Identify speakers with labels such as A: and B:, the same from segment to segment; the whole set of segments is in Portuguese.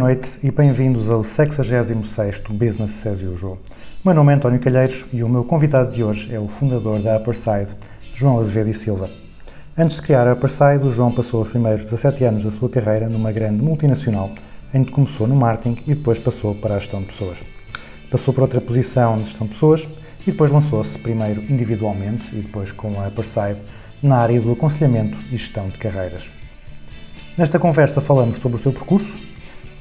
A: Noite e bem-vindos ao 66º Business as Usual. Meu nome é António Calheiros e o meu convidado de hoje é o fundador da Upperside, João Azevedo e Silva. Antes de criar a Upperside, o João passou os primeiros 17 anos da sua carreira numa grande multinacional, em que começou no marketing e depois passou para a gestão de pessoas. Passou por outra posição de gestão de pessoas e depois lançou-se primeiro individualmente e depois com a Upperside na área do aconselhamento e gestão de carreiras. Nesta conversa falamos sobre o seu percurso,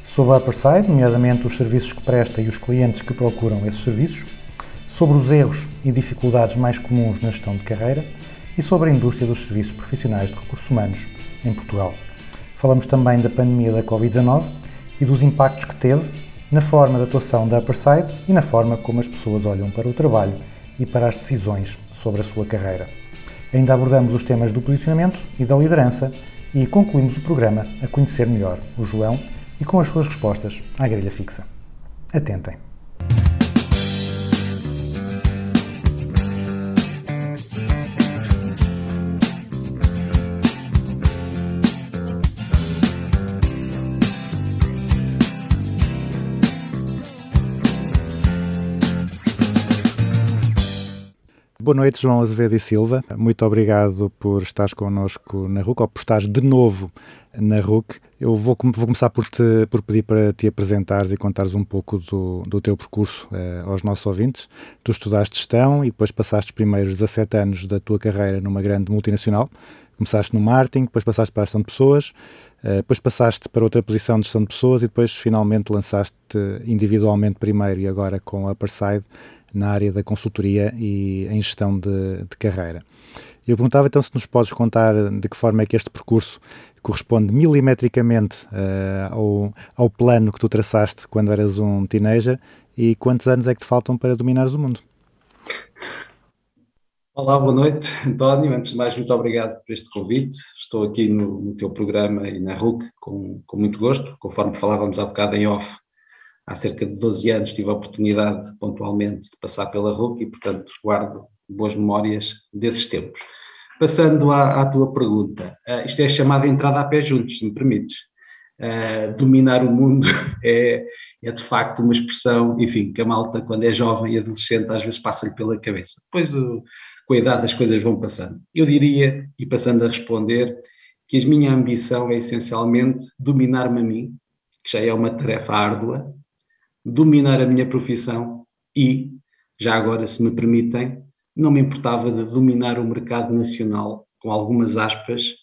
A: sobre a Upperside, nomeadamente os serviços que presta e os clientes que procuram esses serviços, sobre os erros e dificuldades mais comuns na gestão de carreira e sobre a indústria dos serviços profissionais de recursos humanos em Portugal. Falamos também da pandemia da Covid-19 e dos impactos que teve na forma de atuação da Upperside e na forma como as pessoas olham para o trabalho e para as decisões sobre a sua carreira. Ainda abordamos os temas do posicionamento e da liderança e concluímos o programa a conhecer melhor o João e com as suas respostas à grelha fixa. Atentem. Boa noite, João Azevedo e Silva. Muito obrigado por estares connosco na RUC, ou por estares de novo na RUC. Eu vou, vou começar por, te, por pedir para te apresentares e contares um pouco do, do teu percurso eh, aos nossos ouvintes. Tu estudaste gestão e depois passaste os primeiros 17 anos da tua carreira numa grande multinacional. Começaste no marketing, depois passaste para a gestão de pessoas, eh, depois passaste para outra posição de gestão de pessoas e depois finalmente lançaste individualmente primeiro e agora com a Upperside na área da consultoria e em gestão de, de carreira. Eu perguntava então se nos podes contar de que forma é que este percurso corresponde milimetricamente eh, ao, ao plano que tu traçaste quando eras um teenager e quantos anos é que te faltam para dominares o mundo?
B: Olá, boa noite, António. Antes de mais, muito obrigado por este convite. Estou aqui no, no teu programa e na RUC com, com muito gosto. Conforme falávamos há bocado em off, há cerca de 12 anos tive a oportunidade pontualmente de passar pela RUC e, portanto, guardo boas memórias desses tempos. Passando à, à tua pergunta, ah, isto é chamada entrada a pé juntos, se me permites. Ah, dominar o mundo é, é de facto uma expressão, enfim, que a malta, quando é jovem e adolescente, às vezes passa-lhe pela cabeça. Depois, o- com a idade, as coisas vão passando. Eu diria, e passando a responder, que a minha ambição é essencialmente dominar-me a mim, que já é uma tarefa árdua, dominar a minha profissão e, já agora, se me permitem, não me importava de dominar o mercado nacional, com algumas aspas,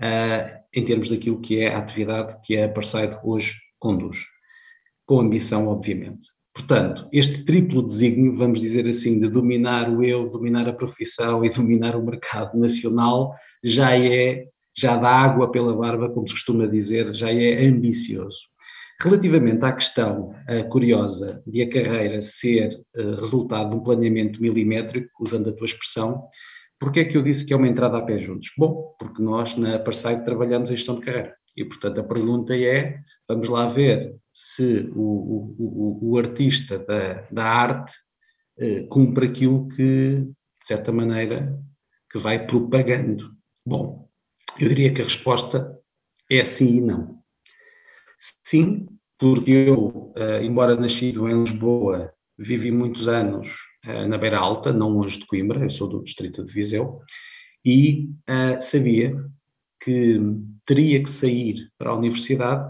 B: ah, em termos daquilo que é a atividade que a Parside hoje conduz. Com ambição, obviamente. Portanto, este triplo desígnio, vamos dizer assim, de dominar o eu, dominar a profissão e dominar o mercado nacional, já é, já dá água pela barba, como se costuma dizer, já é ambicioso. Relativamente à questão eh, curiosa de a carreira ser eh, resultado de um planeamento milimétrico, usando a tua expressão, Porquê é que eu disse que é uma entrada a pé juntos? Bom, porque nós na Parside trabalhamos em gestão de carreira. E, portanto, a pergunta é, vamos lá ver se o, o, o, o artista da, da arte eh, cumpre aquilo que, de certa maneira, que vai propagando. Bom, eu diria que a resposta é sim e não. Sim, porque eu, eh, embora nascido em Lisboa, vivi muitos anos eh, na Beira Alta, não longe de Coimbra, eu sou do distrito de Viseu, e eh, sabia que teria que sair para a universidade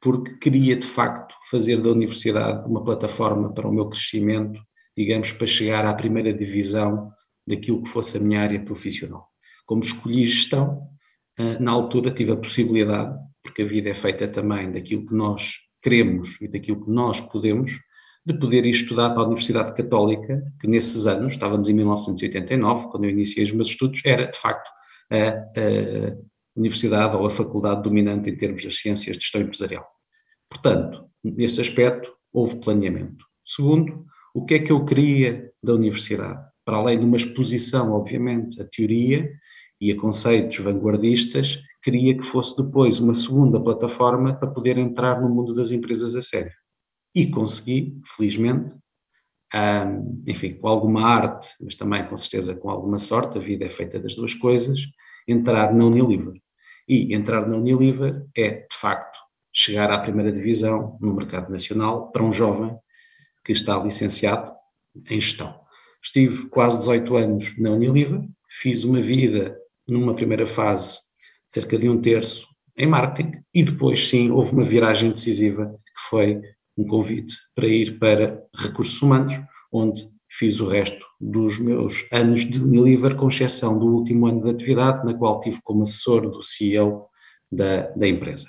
B: porque queria de facto fazer da universidade uma plataforma para o meu crescimento, digamos, para chegar à primeira divisão daquilo que fosse a minha área profissional. Como escolhi gestão, na altura tive a possibilidade, porque a vida é feita também daquilo que nós queremos e daquilo que nós podemos, de poder ir estudar para a Universidade Católica, que nesses anos, estávamos em 1989, quando eu iniciei os meus estudos, era de facto a, a universidade ou a faculdade dominante em termos das ciências de gestão empresarial. Portanto, nesse aspecto, houve planeamento. Segundo, o que é que eu queria da universidade? Para além de uma exposição, obviamente, a teoria e a conceitos vanguardistas, queria que fosse depois uma segunda plataforma para poder entrar no mundo das empresas a sério. E consegui, felizmente, um, enfim, com alguma arte, mas também com certeza com alguma sorte, a vida é feita das duas coisas, entrar na Unilever. E entrar na Unilever é, de facto, chegar à primeira divisão no mercado nacional para um jovem que está licenciado em gestão. Estive quase 18 anos na Unilever, fiz uma vida numa primeira fase, cerca de um terço, em marketing, e depois sim houve uma viragem decisiva, que foi um convite para ir para recursos humanos, onde fiz o resto dos meus anos de Unilever, com exceção do último ano de atividade, na qual tive como assessor do CEO da, da empresa.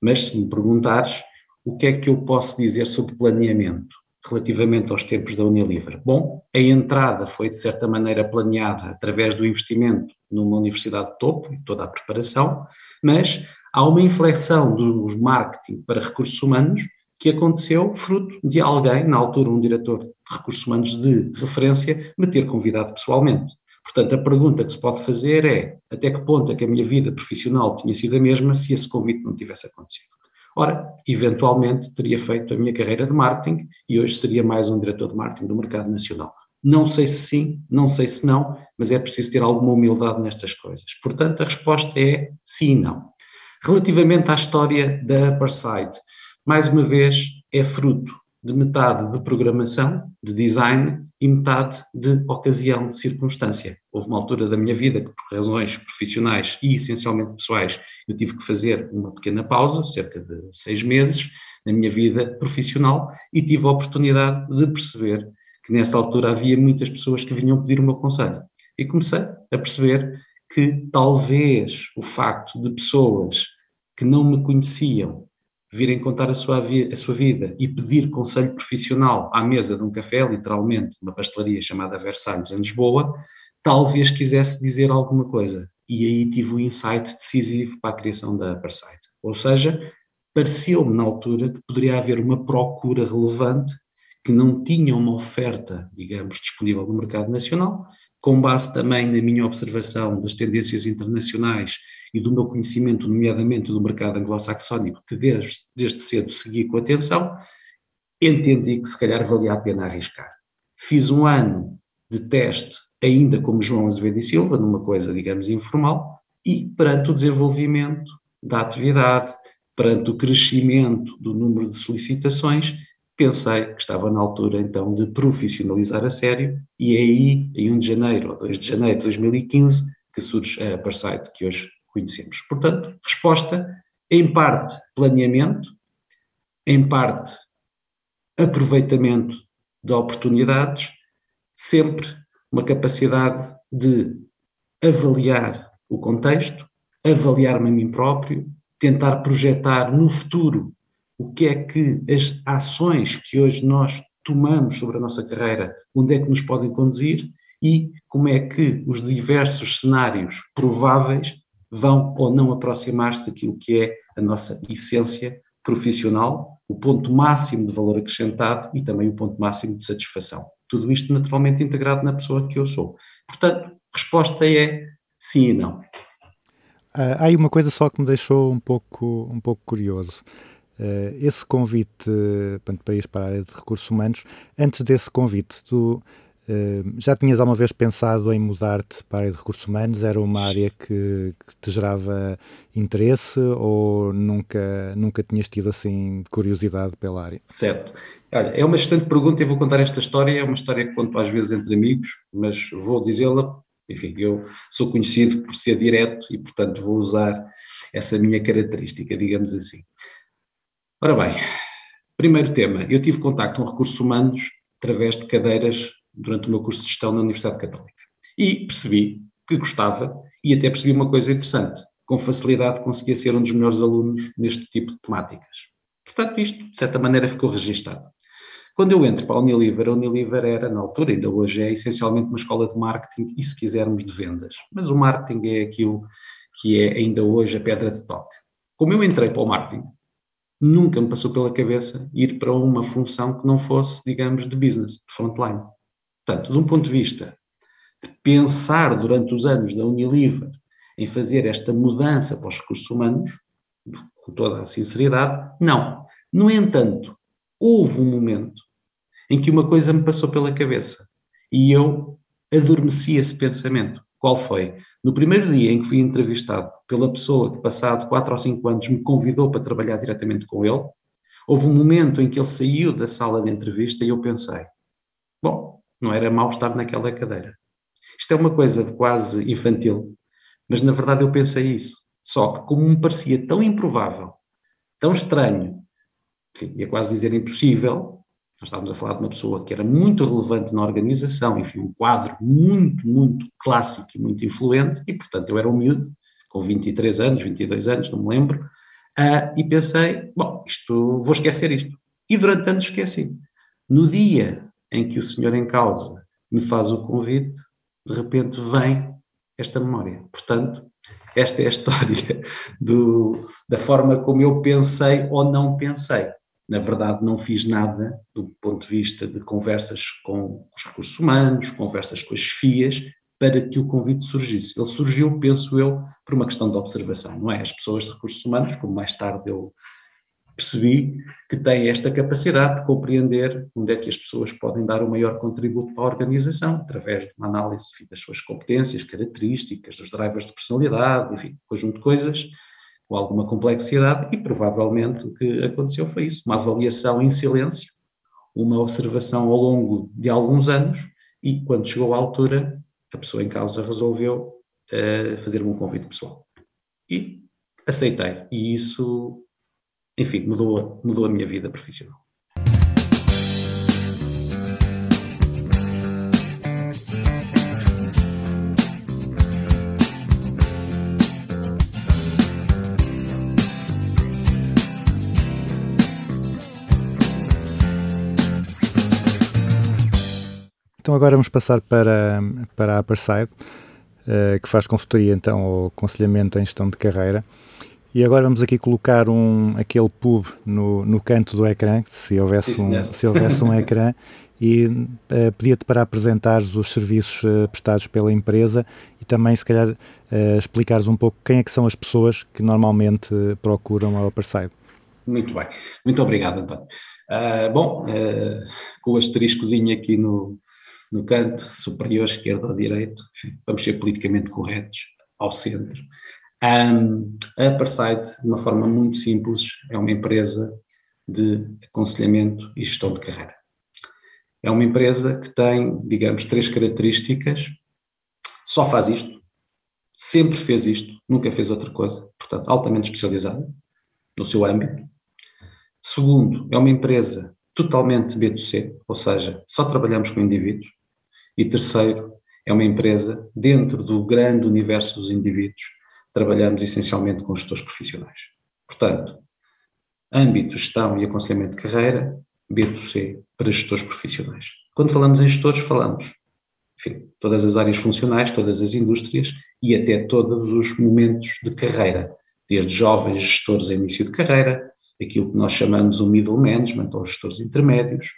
B: Mas se me perguntares o que é que eu posso dizer sobre planeamento relativamente aos tempos da Unilever? Bom, a entrada foi de certa maneira planeada através do investimento numa universidade de topo e toda a preparação, mas há uma inflexão dos marketing para recursos humanos que aconteceu fruto de alguém, na altura um diretor de recursos humanos de referência, me ter convidado pessoalmente. Portanto, a pergunta que se pode fazer é até que ponto é que a minha vida profissional tinha sido a mesma se esse convite não tivesse acontecido. Ora, eventualmente teria feito a minha carreira de marketing e hoje seria mais um diretor de marketing do mercado nacional. Não sei se sim, não sei se não, mas é preciso ter alguma humildade nestas coisas. Portanto, a resposta é sim e não. Relativamente à história da Apartheid, mais uma vez, é fruto de metade de programação, de design e metade de ocasião, de circunstância. Houve uma altura da minha vida que, por razões profissionais e essencialmente pessoais, eu tive que fazer uma pequena pausa, cerca de seis meses, na minha vida profissional e tive a oportunidade de perceber que nessa altura havia muitas pessoas que vinham pedir o meu conselho. E comecei a perceber que talvez o facto de pessoas que não me conheciam virem contar a sua, a sua vida e pedir conselho profissional à mesa de um café, literalmente, uma pastelaria chamada Versalhes, em Lisboa, talvez quisesse dizer alguma coisa. E aí tive o insight decisivo para a criação da Aparsite. Ou seja, pareceu-me na altura que poderia haver uma procura relevante que não tinha uma oferta, digamos, disponível no mercado nacional, com base também na minha observação das tendências internacionais e do meu conhecimento, nomeadamente do mercado anglo-saxónico, que desde, desde cedo segui com atenção, entendi que se calhar valia a pena arriscar. Fiz um ano de teste, ainda como João Azevedo e Silva, numa coisa, digamos, informal, e perante o desenvolvimento da atividade, perante o crescimento do número de solicitações, pensei que estava na altura então de profissionalizar a sério, e é aí, em 1 de janeiro ou 2 de janeiro de 2015, que surge a Parsite, que hoje conhecemos. Portanto, resposta em parte planeamento, em parte aproveitamento de oportunidades, sempre uma capacidade de avaliar o contexto, avaliar-me a mim próprio, tentar projetar no futuro o que é que as ações que hoje nós tomamos sobre a nossa carreira, onde é que nos podem conduzir e como é que os diversos cenários prováveis vão ou não aproximar-se daquilo que é a nossa essência profissional, o ponto máximo de valor acrescentado e também o ponto máximo de satisfação. Tudo isto naturalmente integrado na pessoa que eu sou. Portanto, resposta é sim e não.
A: Uh, há aí uma coisa só que me deixou um pouco, um pouco curioso. Uh, esse convite uh, para ir para a área de recursos humanos, antes desse convite, tu já tinhas alguma vez pensado em mudar-te para a área de recursos humanos? Era uma área que, que, te gerava interesse ou nunca, nunca tinhas tido assim curiosidade pela área?
B: Certo. Olha, é uma excelente pergunta e vou contar esta história. É uma história que conto às vezes entre amigos, mas vou dizê-la. Enfim, eu sou conhecido por ser direto e, portanto, vou usar essa minha característica, digamos assim. Ora bem, primeiro tema. Eu tive contacto com recursos humanos através de cadeiras durante o meu curso de gestão na Universidade Católica. E percebi que gostava e até percebi uma coisa interessante. Com facilidade conseguia ser um dos melhores alunos neste tipo de temáticas. Portanto, isto, de certa maneira, ficou registado. Quando eu entro para a Unilever, a Unilever era, na altura, ainda hoje é, essencialmente uma escola de marketing e, se quisermos, de vendas. Mas o marketing é aquilo que é ainda hoje a pedra de toque. Como eu entrei para o marketing, nunca me passou pela cabeça ir para uma função que não fosse, digamos, de business, de frontline. Portanto, de um ponto de vista de pensar durante os anos da Unilever em fazer esta mudança para os recursos humanos, com toda a sinceridade, não. No entanto, houve um momento em que uma coisa me passou pela cabeça e eu adormeci esse pensamento. Qual foi? No primeiro dia em que fui entrevistado pela pessoa que, passado 4 ou 5 anos, me convidou para trabalhar diretamente com ele, houve um momento em que ele saiu da sala de entrevista e eu pensei: bom, não era mau estar naquela cadeira. Isto é uma coisa quase infantil, mas na verdade eu pensei isso. Só que, como me parecia tão improvável, tão estranho, enfim, ia quase dizer impossível, nós estávamos a falar de uma pessoa que era muito relevante na organização, enfim, um quadro muito, muito clássico e muito influente, e portanto eu era um miúdo, com 23 anos, 22 anos, não me lembro, ah, e pensei, bom, isto, vou esquecer isto. E durante anos esqueci. No dia em que o senhor em causa me faz o convite, de repente vem esta memória. Portanto, esta é a história do, da forma como eu pensei ou não pensei. Na verdade, não fiz nada do ponto de vista de conversas com os recursos humanos, conversas com as FIAs, para que o convite surgisse. Ele surgiu, penso eu, por uma questão de observação, não é? As pessoas de recursos humanos, como mais tarde eu percebi, que têm esta capacidade de compreender onde é que as pessoas podem dar o maior contributo para a organização, através de uma análise das suas competências, características, dos drivers de personalidade, enfim, um conjunto de coisas com alguma complexidade e provavelmente o que aconteceu foi isso, uma avaliação em silêncio, uma observação ao longo de alguns anos e quando chegou à altura a pessoa em causa resolveu uh, fazer-me um convite pessoal. E aceitei. E isso, enfim, mudou, mudou a minha vida profissional.
A: Então agora vamos passar para, para a Upperside, uh, que faz consultoria então ao aconselhamento em gestão de carreira. E agora vamos aqui colocar um, aquele pub no, no canto do ecrã, se houvesse,
B: Sim,
A: um, se houvesse um ecrã, e uh, pedia-te para apresentares os serviços uh, prestados pela empresa e também, se calhar, uh, explicares um pouco quem é que são as pessoas que normalmente procuram a Upperside.
B: Muito bem. Muito obrigado, António. Ah, bom, ah, com o asteriscozinho aqui no, no canto superior, esquerdo ou direito, enfim, vamos ser politicamente corretos, ao centro. Um, a Upperside, de uma forma muito simples, é uma empresa de aconselhamento e gestão de carreira. É uma empresa que tem, digamos, três características, só faz isto, sempre fez isto, nunca fez outra coisa, portanto, altamente especializada no seu âmbito. Segundo, é uma empresa totalmente B2C, ou seja, só trabalhamos com indivíduos. E terceiro, é uma empresa dentro do grande universo dos indivíduos, trabalhamos essencialmente com gestores profissionais. Portanto, âmbito, gestão e aconselhamento de carreira, B2C para gestores profissionais. Quando falamos em gestores, falamos, enfim, todas as áreas funcionais, todas as indústrias e até todos os momentos de carreira, desde jovens gestores em início de carreira, aquilo que nós chamamos o middle management, ou gestores intermédios,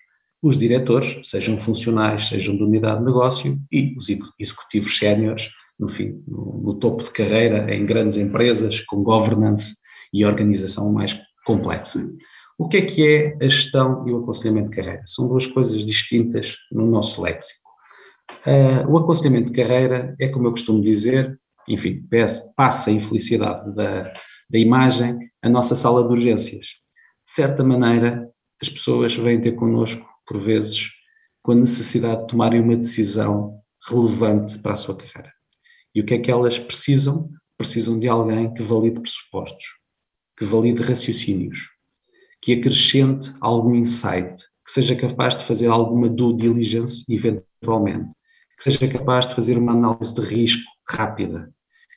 B: os diretores, sejam funcionais, sejam de unidade de negócio, e os executivos séniores, no fim, no, no topo de carreira, em grandes empresas, com governance e organização mais complexa. O que é que é a gestão e o aconselhamento de carreira? São duas coisas distintas no nosso léxico. Uh, o aconselhamento de carreira é, como eu costumo dizer, enfim, passa a infelicidade da, da imagem a nossa sala de urgências. De certa maneira, as pessoas vêm ter connosco, por vezes, com a necessidade de tomarem uma decisão relevante para a sua carreira. E o que é que elas precisam? Precisam de alguém que valide pressupostos, que valide raciocínios, que acrescente algum insight, que seja capaz de fazer alguma due diligence, eventualmente, que seja capaz de fazer uma análise de risco rápida,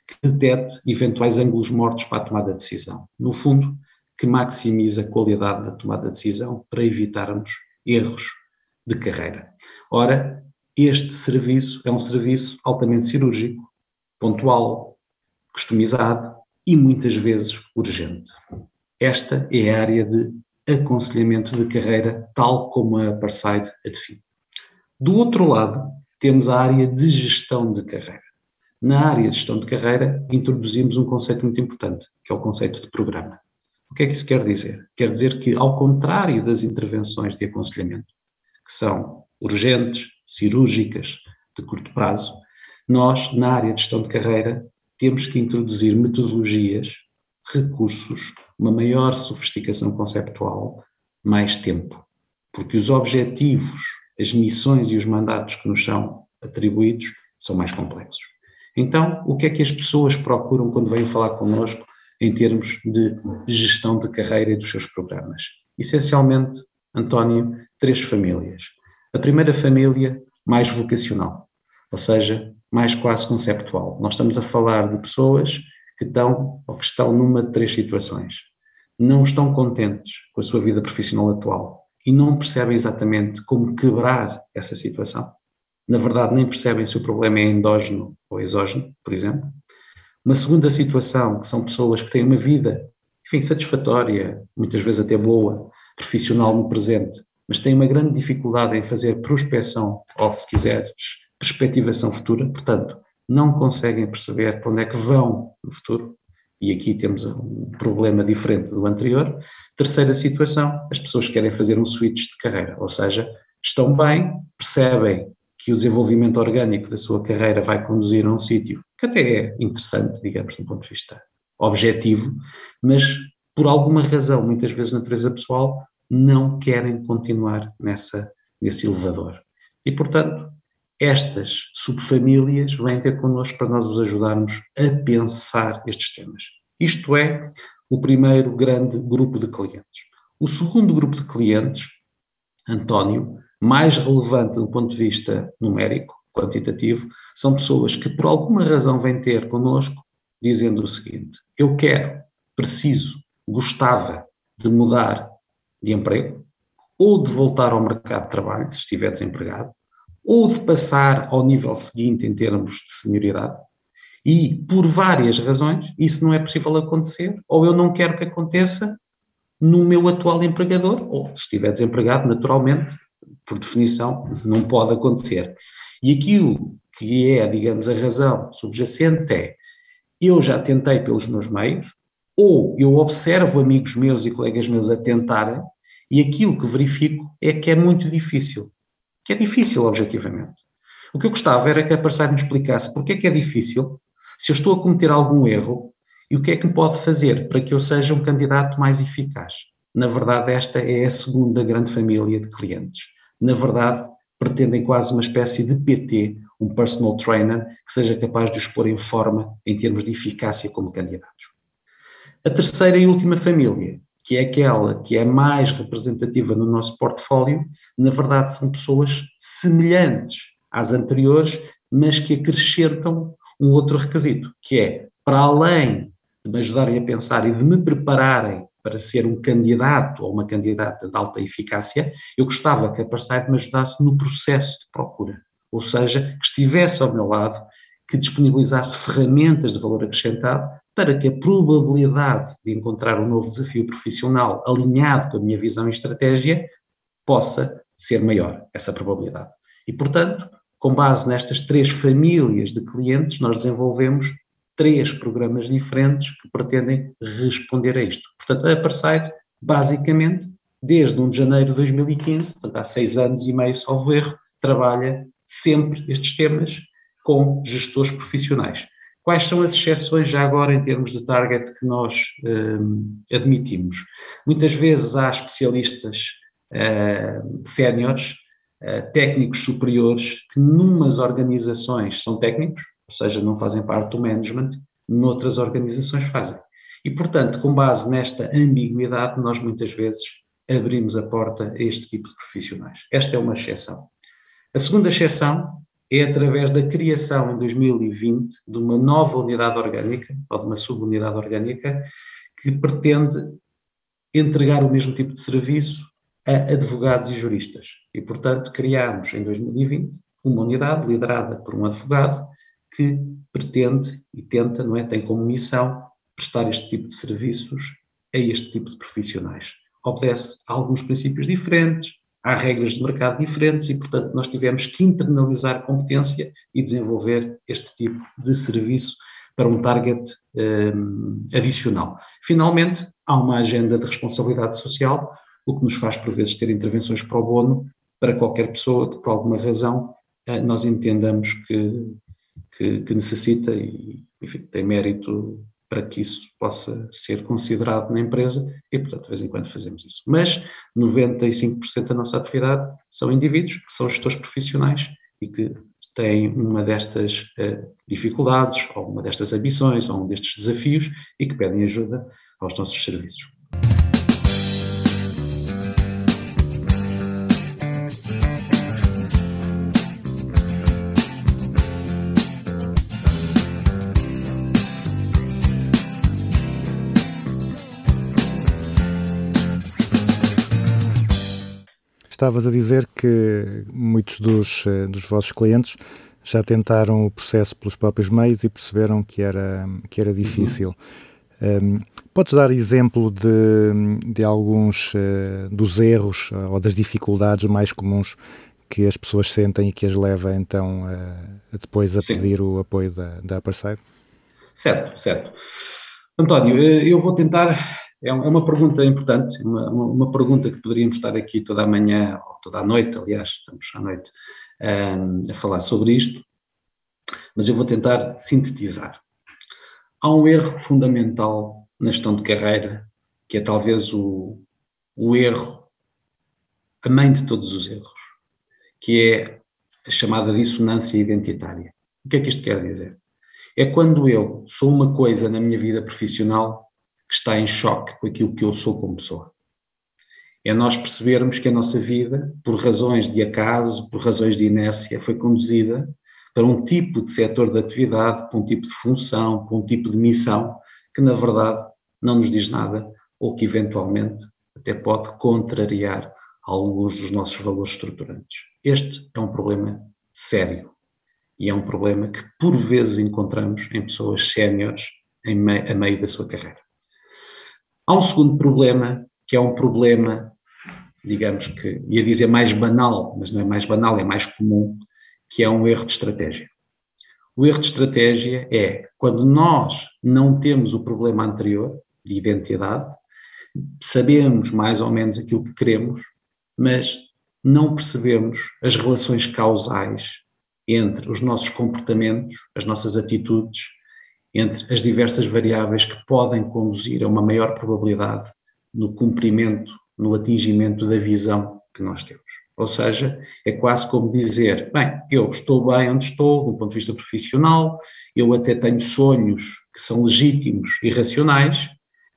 B: que detete eventuais ângulos mortos para a tomada de decisão. No fundo, que maximize a qualidade da tomada de decisão para evitarmos erros de carreira. Ora, este serviço é um serviço altamente cirúrgico, pontual, customizado e muitas vezes urgente. Esta é a área de aconselhamento de carreira, tal como a Parside a define. Do outro lado, temos a área de gestão de carreira. Na área de gestão de carreira, introduzimos um conceito muito importante, que é o conceito de programa. O que é que isso quer dizer? Quer dizer que, ao contrário das intervenções de aconselhamento, que são urgentes, cirúrgicas, de curto prazo, nós, na área de gestão de carreira, temos que introduzir metodologias, recursos, uma maior sofisticação conceptual, mais tempo. Porque os objetivos, as missões e os mandatos que nos são atribuídos são mais complexos. Então, o que é que as pessoas procuram quando vêm falar connosco em termos de gestão de carreira e dos seus programas? Essencialmente, António, três famílias. A primeira família, mais vocacional, ou seja, mais quase conceptual. Nós estamos a falar de pessoas que estão ou que estão numa de três situações. Não estão contentes com a sua vida profissional atual e não percebem exatamente como quebrar essa situação. Na verdade, nem percebem se o problema é endógeno ou exógeno, por exemplo. Uma segunda situação, que são pessoas que têm uma vida, enfim, satisfatória, muitas vezes até boa, profissional no presente, mas têm uma grande dificuldade em fazer prospecção, ou se quiseres, perspectivação futura, portanto, não conseguem perceber para onde é que vão no futuro, e aqui temos um problema diferente do anterior. Terceira situação, as pessoas querem fazer um switch de carreira, ou seja, estão bem, percebem que o desenvolvimento orgânico da sua carreira vai conduzir a um sítio que até é interessante, digamos, do ponto de vista objetivo, mas por alguma razão, muitas vezes natureza pessoal, não querem continuar nessa, nesse elevador. E, portanto, estas subfamílias vêm ter connosco para nós os ajudarmos a pensar estes temas. Isto é o primeiro grande grupo de clientes. O segundo grupo de clientes, António, mais relevante do ponto de vista numérico, quantitativo, são pessoas que por alguma razão vêm ter connosco dizendo o seguinte: eu quero, preciso, gostava de mudar de emprego, ou de voltar ao mercado de trabalho, se estiver desempregado, ou de passar ao nível seguinte em termos de senioridade. E, por várias razões, isso não é possível acontecer, ou eu não quero que aconteça no meu atual empregador, ou se estiver desempregado, naturalmente, por definição, não pode acontecer. E aquilo que é, digamos, a razão subjacente é: eu já tentei pelos meus meios, ou eu observo amigos meus e colegas meus a tentarem, e aquilo que verifico é que é muito difícil. Que é difícil, objetivamente. O que eu gostava era que a Parceiro me explicasse porque é que é difícil, se eu estou a cometer algum erro, e o que é que pode fazer para que eu seja um candidato mais eficaz. Na verdade, esta é a segunda grande família de clientes. Na verdade, pretendem quase uma espécie de PT, um personal trainer, que seja capaz de os pôr em forma em termos de eficácia como candidatos. A terceira e última família, que é aquela que é mais representativa no nosso portfólio, na verdade são pessoas semelhantes às anteriores, mas que acrescentam um outro requisito, que é, para além de me ajudarem a pensar e de me prepararem para ser um candidato ou uma candidata de alta eficácia, eu gostava que a Parsite me ajudasse no processo de procura, ou seja, que estivesse ao meu lado, que disponibilizasse ferramentas de valor acrescentado para que a probabilidade de encontrar um novo desafio profissional alinhado com a minha visão e estratégia possa ser maior, essa probabilidade. E, portanto, com base nestas três famílias de clientes, nós desenvolvemos três programas diferentes que pretendem responder a isto. Portanto, a Aparsite, basicamente, desde 1 de janeiro de 2015, portanto, há seis anos e meio, salvo erro, trabalha sempre estes temas com gestores profissionais. Quais são as exceções já agora em termos de target que nós um, admitimos? Muitas vezes há especialistas uh, séniores, uh, técnicos superiores, que numas organizações são técnicos, ou seja, não fazem parte do management, noutras organizações fazem. E, portanto, com base nesta ambiguidade, nós muitas vezes abrimos a porta a este tipo de profissionais. Esta é uma exceção. A segunda exceção é através da criação em 2020 de uma nova unidade orgânica, ou de uma subunidade orgânica, que pretende entregar o mesmo tipo de serviço a advogados e juristas. E, portanto, criámos em 2020 uma unidade liderada por um advogado que pretende e tenta, não é? Tem como missão prestar este tipo de serviços a este tipo de profissionais. Obedece a alguns princípios diferentes, há regras de mercado diferentes e, portanto, nós tivemos que internalizar competência e desenvolver este tipo de serviço para um target um, adicional. Finalmente, há uma agenda de responsabilidade social, o que nos faz, por vezes, ter intervenções pro bono para qualquer pessoa que, por alguma razão, eh, nós entendamos que, que, que necessita e, enfim, tem mérito para que isso possa ser considerado na empresa e, portanto, de vez em quando fazemos isso. Mas 95% da nossa atividade são indivíduos que são gestores profissionais e que têm uma destas uh, dificuldades, ou uma destas ambições, ou um destes desafios e que pedem ajuda aos nossos serviços.
A: Estavas a dizer que muitos dos, eh, dos vossos clientes já tentaram o processo pelos próprios meios e perceberam que era, que era difícil. Uhum. Um, podes dar exemplo de, de alguns uh, dos erros uh, ou das dificuldades mais comuns que as pessoas sentem e que as leva então uh, depois a Sim. pedir o apoio da, da Upperside?
B: Certo, certo. António, eu vou tentar é, é uma pergunta importante, uma, uma, pergunta que poderíamos estar aqui toda a manhã, ou toda a noite, aliás, estamos à noite, um, a falar sobre isto, mas eu vou tentar sintetizar. Há um erro fundamental na gestão de carreira, que é talvez o, o erro, a mãe de todos os erros, que é a chamada dissonância identitária. O que é que isto quer dizer? É quando eu sou uma coisa na minha vida profissional que está em choque com aquilo que eu sou como pessoa. É nós percebermos que a nossa vida, por razões de acaso, por razões de inércia, foi conduzida para um tipo de setor de atividade, para um tipo de função, para um tipo de missão, que na verdade não nos diz nada ou que eventualmente até pode contrariar alguns dos nossos valores estruturantes. Este é um problema sério e é um problema que por vezes encontramos em pessoas séniores a meio da sua carreira. Há um segundo problema, que é um problema, digamos que, ia dizer mais banal, mas não é mais banal, é mais comum, que é um erro de estratégia. O erro de estratégia é quando nós não temos o problema anterior, de identidade, sabemos mais ou menos aquilo que queremos, mas não percebemos as relações causais entre os nossos comportamentos, as nossas atitudes entre as diversas variáveis que podem conduzir a uma maior probabilidade no cumprimento, no atingimento da visão que nós temos. Ou seja, é quase como dizer: bem, eu estou bem onde estou, do ponto de vista profissional, eu até tenho sonhos que são legítimos e racionais,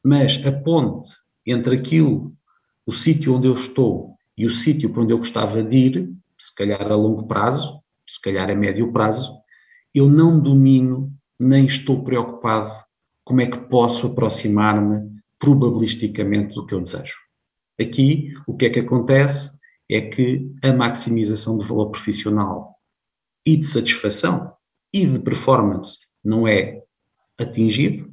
B: mas a ponte entre aquilo, o sítio onde eu estou e o sítio para onde eu gostava de ir, se calhar a longo prazo, se calhar a médio prazo, eu não domino nem estou preocupado como é que posso aproximar-me probabilisticamente do que eu desejo. Aqui, o que é que acontece é que a maximização do valor profissional e de satisfação e de performance não é atingido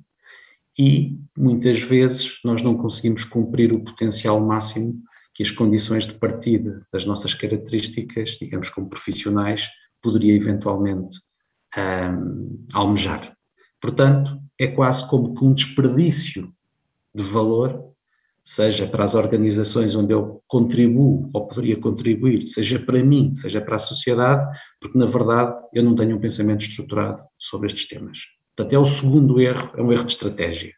B: e muitas vezes nós não conseguimos cumprir o potencial máximo que as condições de partida das nossas características, digamos como profissionais, poderia eventualmente um, almejar. Portanto, é quase como que um desperdício de valor, seja para as organizações onde eu contribuo ou poderia contribuir, seja para mim, seja para a sociedade, porque na verdade eu não tenho um pensamento estruturado sobre estes temas. Portanto, é o segundo erro, é um erro de estratégia.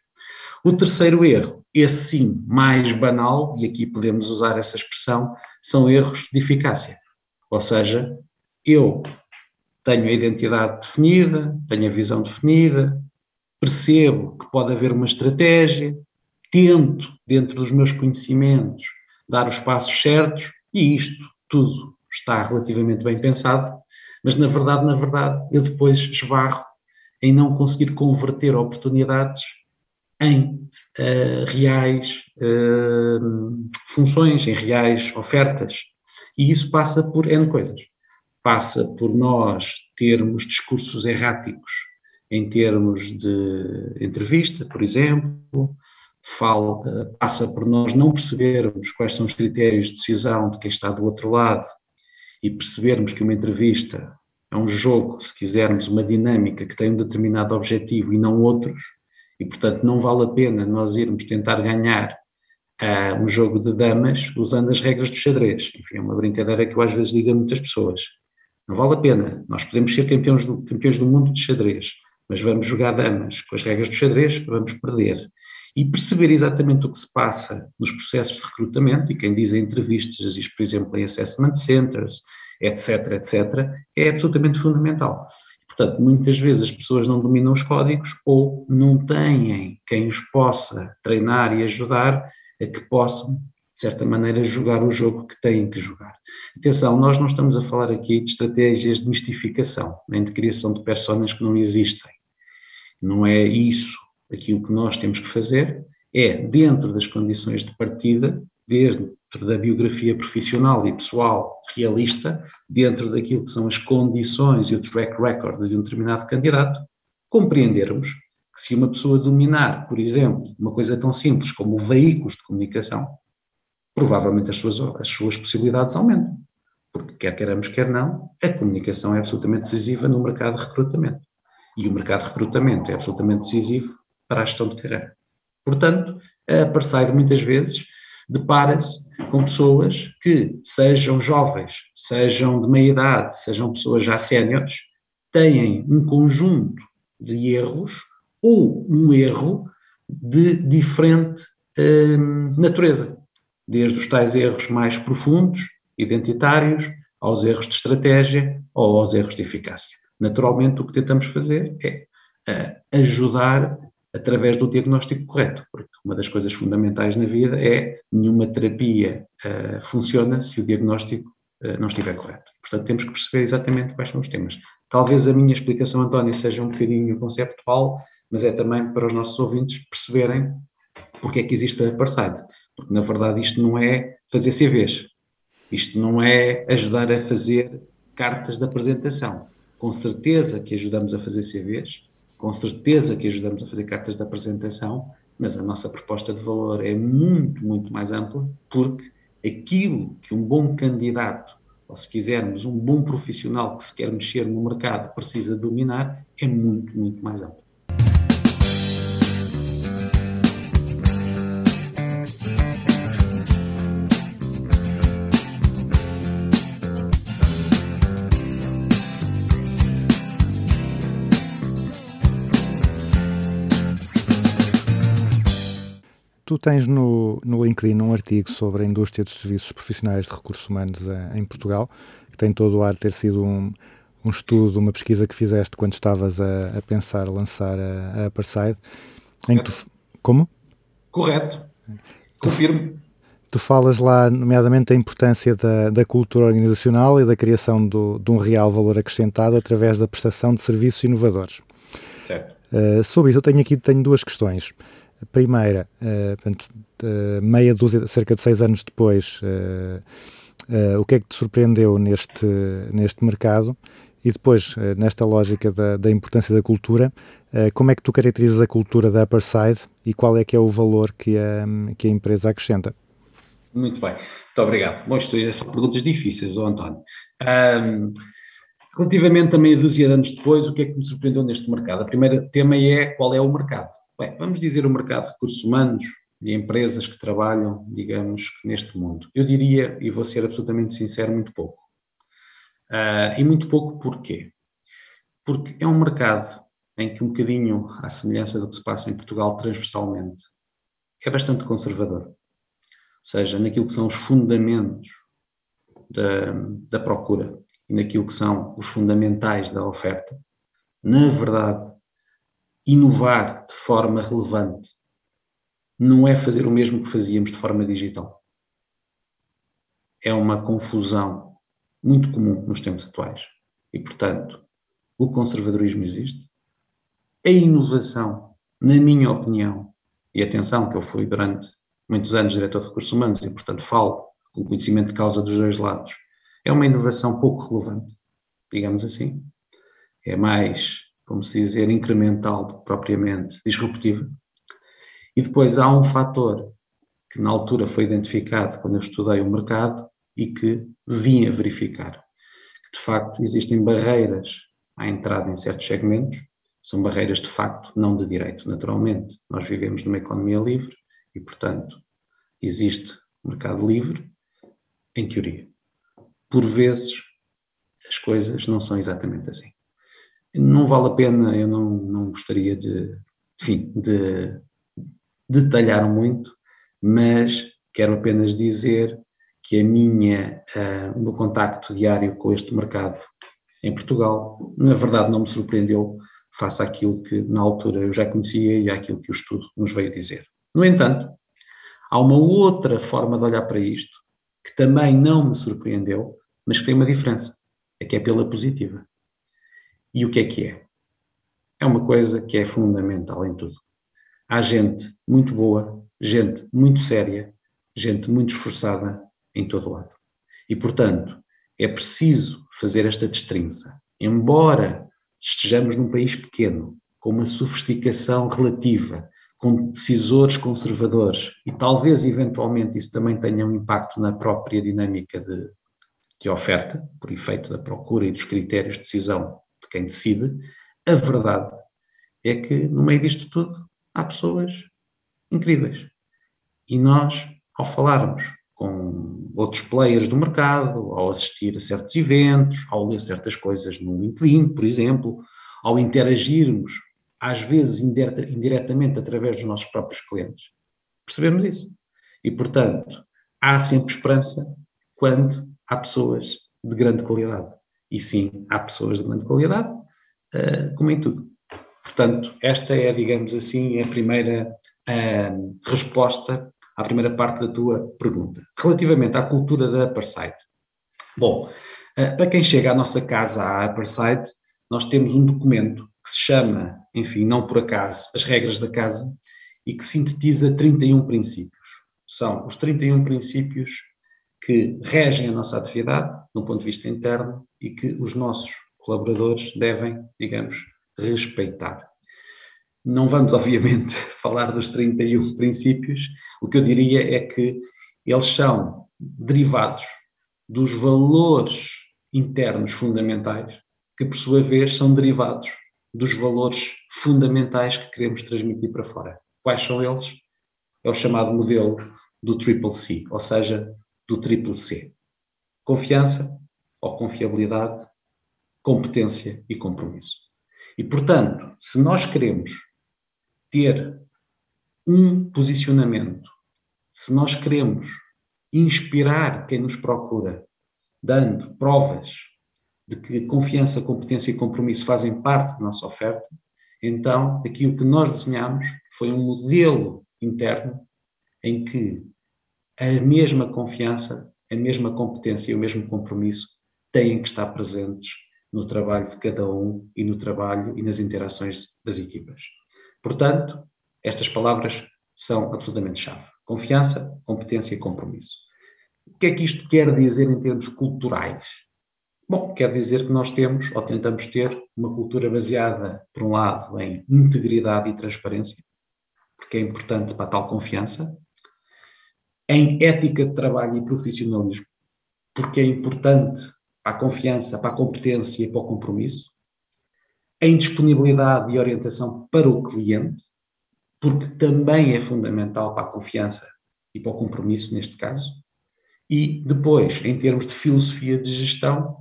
B: O terceiro erro, esse sim, mais banal, e aqui podemos usar essa expressão, são erros de eficácia. Ou seja, eu tenho a identidade definida, tenho a visão definida, percebo que pode haver uma estratégia, tento, dentro dos meus conhecimentos, dar os passos certos e isto tudo está relativamente bem pensado, mas na verdade, na verdade, eu depois esbarro em não conseguir converter oportunidades em uh, reais uh, funções, em reais ofertas. E isso passa por N coisas passa por nós termos discursos erráticos em termos de entrevista, por exemplo, passa por nós não percebermos quais são os critérios de decisão de quem está do outro lado e percebermos que uma entrevista é um jogo, se quisermos, uma dinâmica que tem um determinado objetivo e não outros, e portanto não vale a pena nós irmos tentar ganhar uh, um jogo de damas usando as regras do xadrez. Enfim, é uma brincadeira que eu às vezes digo a muitas pessoas. Não vale a pena, nós podemos ser campeões do, campeões do mundo de xadrez, mas vamos jogar damas com as regras do xadrez, vamos perder. E perceber exatamente o que se passa nos processos de recrutamento, e quem diz em entrevistas, diz, por exemplo, em assessment centers, etc., etc., é absolutamente fundamental. Portanto, muitas vezes as pessoas não dominam os códigos ou não têm quem os possa treinar e ajudar a que possam, certa maneira, jogar o jogo que têm que jogar. Atenção, nós não estamos a falar aqui de estratégias de mistificação, nem de criação de personas que não existem. Não é isso. Aquilo que nós temos que fazer é, dentro das condições de partida, dentro da biografia profissional e pessoal realista, dentro daquilo que são as condições e o track record de um determinado candidato, compreendermos que se uma pessoa dominar, por exemplo, uma coisa tão simples como veículos de comunicação, provavelmente as suas, as suas possibilidades aumentam. Porque quer queiramos, quer não, a comunicação é absolutamente decisiva no mercado de recrutamento. E o mercado de recrutamento é absolutamente decisivo para a gestão de carreira. Portanto, a Parceiro muitas vezes depara-se com pessoas que sejam jovens, sejam de meia idade, sejam pessoas já séniores, têm um conjunto de erros ou um erro de diferente hum, natureza, desde os tais erros mais profundos, identitários, aos erros de estratégia ou aos erros de eficácia. Naturalmente, o que tentamos fazer é uh, ajudar através do diagnóstico correto, porque uma das coisas fundamentais na vida é nenhuma terapia uh, funciona se o diagnóstico uh, não estiver correto. Portanto, temos que perceber exatamente quais são os temas. Talvez a minha explicação, António, seja um bocadinho conceptual, mas é também para os nossos ouvintes perceberem porque é que existe a Parside. Porque, na verdade, isto não é fazer CVs. Isto não é ajudar a fazer cartas de apresentação. Com certeza que ajudamos a fazer CVs, com certeza que ajudamos a fazer cartas de apresentação, mas a nossa proposta de valor é muito, muito mais ampla, porque aquilo que um bom candidato ou se quisermos, um bom profissional que se quer mexer no mercado precisa dominar, é muito, muito mais amplo.
A: Tens no, no LinkedIn um artigo sobre a indústria dos serviços profissionais de recursos humanos em, em Portugal, que tem todo o ar de ter sido um, um estudo, uma pesquisa que fizeste quando estavas a, a pensar lançar a, a Aparside, em que tu, como?
B: Correto. Confirmo.
A: Tu falas lá, nomeadamente, da importância da, da cultura organizacional e da criação do, de um real valor acrescentado através da prestação de serviços inovadores.
B: Certo.
A: Uh, sobre isso, eu tenho aqui tenho duas questões. A primeira, uh, portanto, meia dúzia, cerca de seis anos depois, uh, o que é que te surpreendeu neste, neste mercado? E depois, nesta lógica da, da, importância da cultura, como é que tu caracterizas a cultura da Upper Side e qual é que é o valor que a, que a empresa acrescenta?
B: Muito bem, muito obrigado. Bom, isto são perguntas difíceis, oh António. Um, relativamente a meia dúzia de anos depois, o que é que me surpreendeu neste mercado? O primeiro tema é qual é o mercado. Vamos dizer o mercado de recursos humanos e empresas que trabalham, digamos, neste mundo. Eu diria, e vou ser absolutamente sincero, muito pouco. Uh, e muito pouco porquê? Porque é um mercado em que um bocadinho à semelhança do que se passa em Portugal transversalmente, é bastante conservador. Ou seja, naquilo que são os fundamentos da, da procura e naquilo que são os fundamentais da oferta, na verdade, inovar de forma relevante não é fazer o mesmo que fazíamos de forma digital. É uma confusão muito comum nos tempos atuais. E, portanto, o conservadorismo existe. A inovação, na minha opinião, e atenção que eu fui durante muitos anos diretor de recursos humanos e, portanto, falo com conhecimento de causa dos dois lados, é uma inovação pouco relevante, digamos assim. É mais como se dizer, incremental propriamente disruptiva. E depois há um fator que na altura foi identificado quando eu estudei o mercado e que vim a verificar, que de facto existem barreiras à entrada em certos segmentos, são barreiras de facto, não de direito, naturalmente. Nós vivemos numa economia livre e, portanto, existe mercado livre, em teoria. Por vezes, as coisas não são exatamente assim. Não vale a pena, eu não, não gostaria de, enfim, de detalhar muito, mas quero apenas dizer que a minha, uh, o meu contacto diário com este mercado em Portugal, na verdade não me surpreendeu face àquilo que na altura eu já conhecia e àquilo que o estudo nos veio dizer. No entanto, há uma outra forma de olhar para isto que também não me surpreendeu, mas que tem uma diferença, é que é pela positiva. E o que é que é? É uma coisa que é fundamental em tudo. Há gente muito boa, gente muito séria, gente muito esforçada em todo lado. E, portanto, é preciso fazer esta destrinça. Embora estejamos num país pequeno, com uma sofisticação relativa, com decisores conservadores, e talvez eventualmente isso também tenha um impacto na própria dinâmica de, de oferta, por efeito da procura e dos critérios de decisão de quem decide, a verdade é que no meio disto tudo há pessoas incríveis. E nós, ao falarmos com outros players do mercado, ao assistir a certos eventos, ao ler certas coisas no LinkedIn, por exemplo, ao interagirmos, às vezes indiretamente através dos nossos próprios clientes. Percebemos isso. E, portanto, há sempre esperança quando há pessoas de grande qualidade. E sim, há pessoas de grande qualidade, uh, como em tudo. Portanto, esta é, digamos assim, a primeira uh, resposta à primeira parte da tua pergunta. Relativamente à cultura da apartheid. Bom, eh, para quem chega à nossa casa à apartheid, nós temos um documento que se chama, enfim, não por acaso, as regras da casa e que sintetiza 31 princípios. São os 31 princípios que regem a nossa atividade, do ponto de vista interno, e que os nossos colaboradores devem, digamos, respeitar. Não vamos, obviamente, falar dos 31 princípios, o que eu diria é que eles são derivados dos valores internos fundamentais, que por sua vez são derivados dos valores fundamentais que queremos transmitir para fora. Quais são eles? É o chamado modelo do triple C, ou seja, do triplo C. Confiança ou confiabilidade, competência e compromisso. E, portanto, se nós queremos ter um posicionamento, se nós queremos inspirar quem nos procura, dando provas de que confiança, competência e compromisso fazem parte da nossa oferta, então aquilo que nós desenhamos foi um modelo interno em que a mesma confiança, a mesma competência e o mesmo compromisso têm que estar presentes no trabalho de cada um e no trabalho e nas interações das equipas. Portanto, estas palavras são absolutamente chave: confiança, competência e compromisso. O que é que isto quer dizer em termos culturais? Bom, quer dizer que nós temos, ou tentamos ter, uma cultura baseada, por um lado, em integridade e transparência, porque é importante para a tal confiança, em ética de trabalho e profissionalismo, porque é importante para a confiança, para a competência e para o compromisso, em disponibilidade e orientação para o cliente, porque também é fundamental para a confiança e para o compromisso, neste caso, e depois, em termos de filosofia de gestão,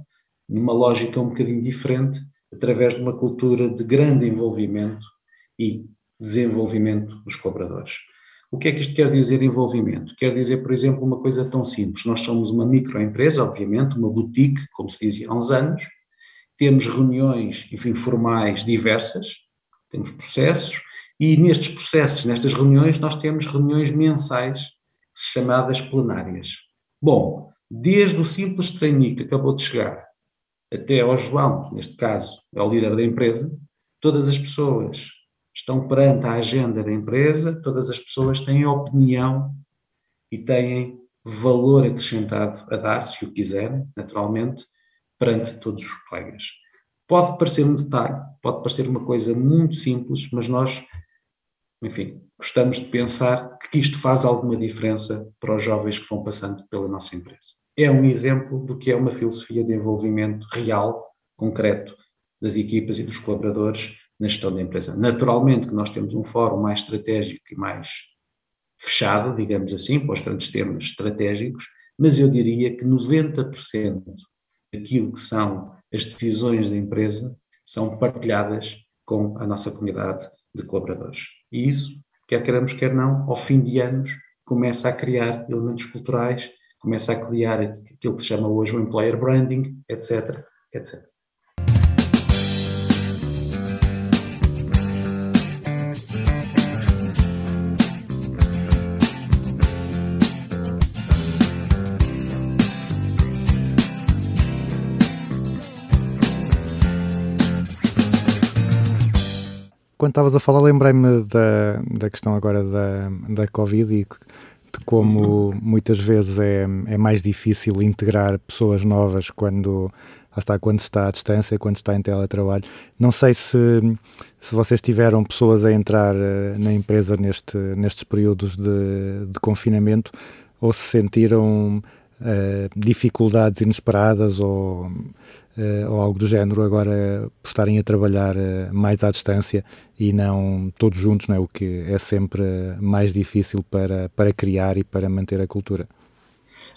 B: numa lógica um bocadinho diferente, através de uma cultura de grande envolvimento e desenvolvimento dos colaboradores. O que é que isto quer dizer envolvimento? Quer dizer, por exemplo, uma coisa tão simples. Nós somos uma microempresa, obviamente, uma boutique, como se dizia há uns anos, temos reuniões, enfim, formais diversas, temos processos, e nestes processos, nestas reuniões, nós temos reuniões mensais, chamadas plenárias. Bom, desde o simples trainee que acabou de chegar, até ao João, neste caso, é o líder da empresa, todas as pessoas estão perante a agenda da empresa, todas as pessoas têm opinião e têm valor acrescentado a dar, se o quiserem, naturalmente, perante todos os colegas. Pode parecer um detalhe, pode parecer uma coisa muito simples, mas nós, enfim, gostamos de pensar que isto faz alguma diferença para os jovens que vão passando pela nossa empresa. É um exemplo do que é uma filosofia de envolvimento real, concreto, das equipas e dos colaboradores na gestão da empresa. Naturalmente que nós temos um fórum mais estratégico e mais fechado, digamos assim, para os grandes temas estratégicos, mas eu diria que 90% daquilo que são as decisões da empresa são partilhadas com a nossa comunidade de colaboradores. E isso, quer queiramos, quer não, ao fim de anos, começa a criar elementos culturais, começa a criar aquilo que se chama hoje o employer branding, etc, etc.
A: Quando estavas a falar, lembrei-me da, da questão agora da, da Covid e de como muitas vezes é, é mais difícil integrar pessoas novas quando, lá está, quando está à distância, quando está em teletrabalho. Não sei se, se vocês tiveram pessoas a entrar eh, na empresa neste, nestes períodos de, de confinamento ou se sentiram eh, dificuldades inesperadas ou, eh, ou algo do género agora por estarem a trabalhar eh, mais à distância e não todos juntos, não é? o que é sempre mais difícil para, para criar e para manter a cultura.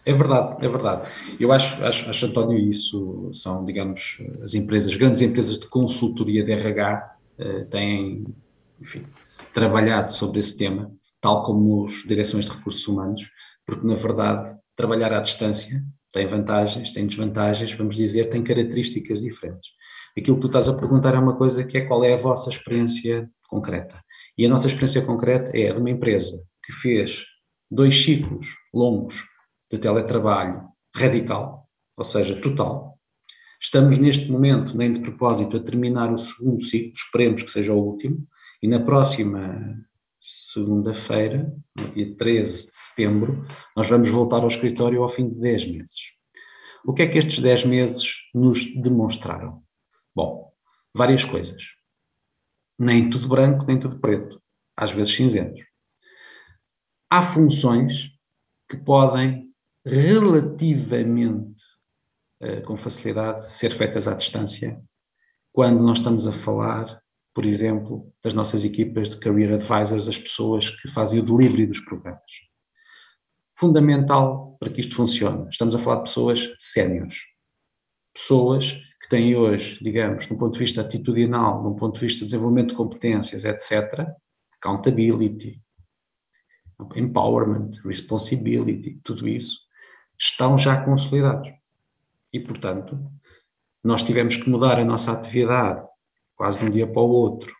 B: É verdade, é verdade. Eu acho, acho, acho, António, isso são, digamos, as empresas, grandes empresas de consultoria de RH têm, enfim, trabalhado sobre esse tema, tal como as direções de recursos humanos, porque, na verdade, trabalhar à distância tem vantagens, tem desvantagens, vamos dizer, tem características diferentes. Aquilo que tu estás a perguntar é uma coisa que é qual é a vossa experiência concreta. E a nossa experiência concreta é de uma empresa que fez dois ciclos longos de teletrabalho radical, ou seja, total. Estamos neste momento, nem de propósito, a terminar o segundo ciclo, esperemos que seja o último, e na próxima segunda-feira, dia 13 de setembro, nós vamos voltar ao escritório ao fim de 10 meses. O que é que estes 10 meses nos demonstraram? Bom, várias coisas. Nem tudo branco, nem tudo preto. Às vezes cinzentos. Há funções que podem relativamente uh, com facilidade ser feitas à distância quando nós estamos a falar por exemplo, das nossas equipas de Career Advisors, as pessoas que fazem o delivery dos programas. Fundamental para que isto funcione. Estamos a falar de pessoas séniores. Pessoas que têm hoje, digamos, de um ponto de vista atitudinal, de um ponto de vista de desenvolvimento de competências, etc., accountability, empowerment, responsibility, tudo isso, estão já consolidados. E, portanto, nós tivemos que mudar a nossa atividade quase de um dia para o outro,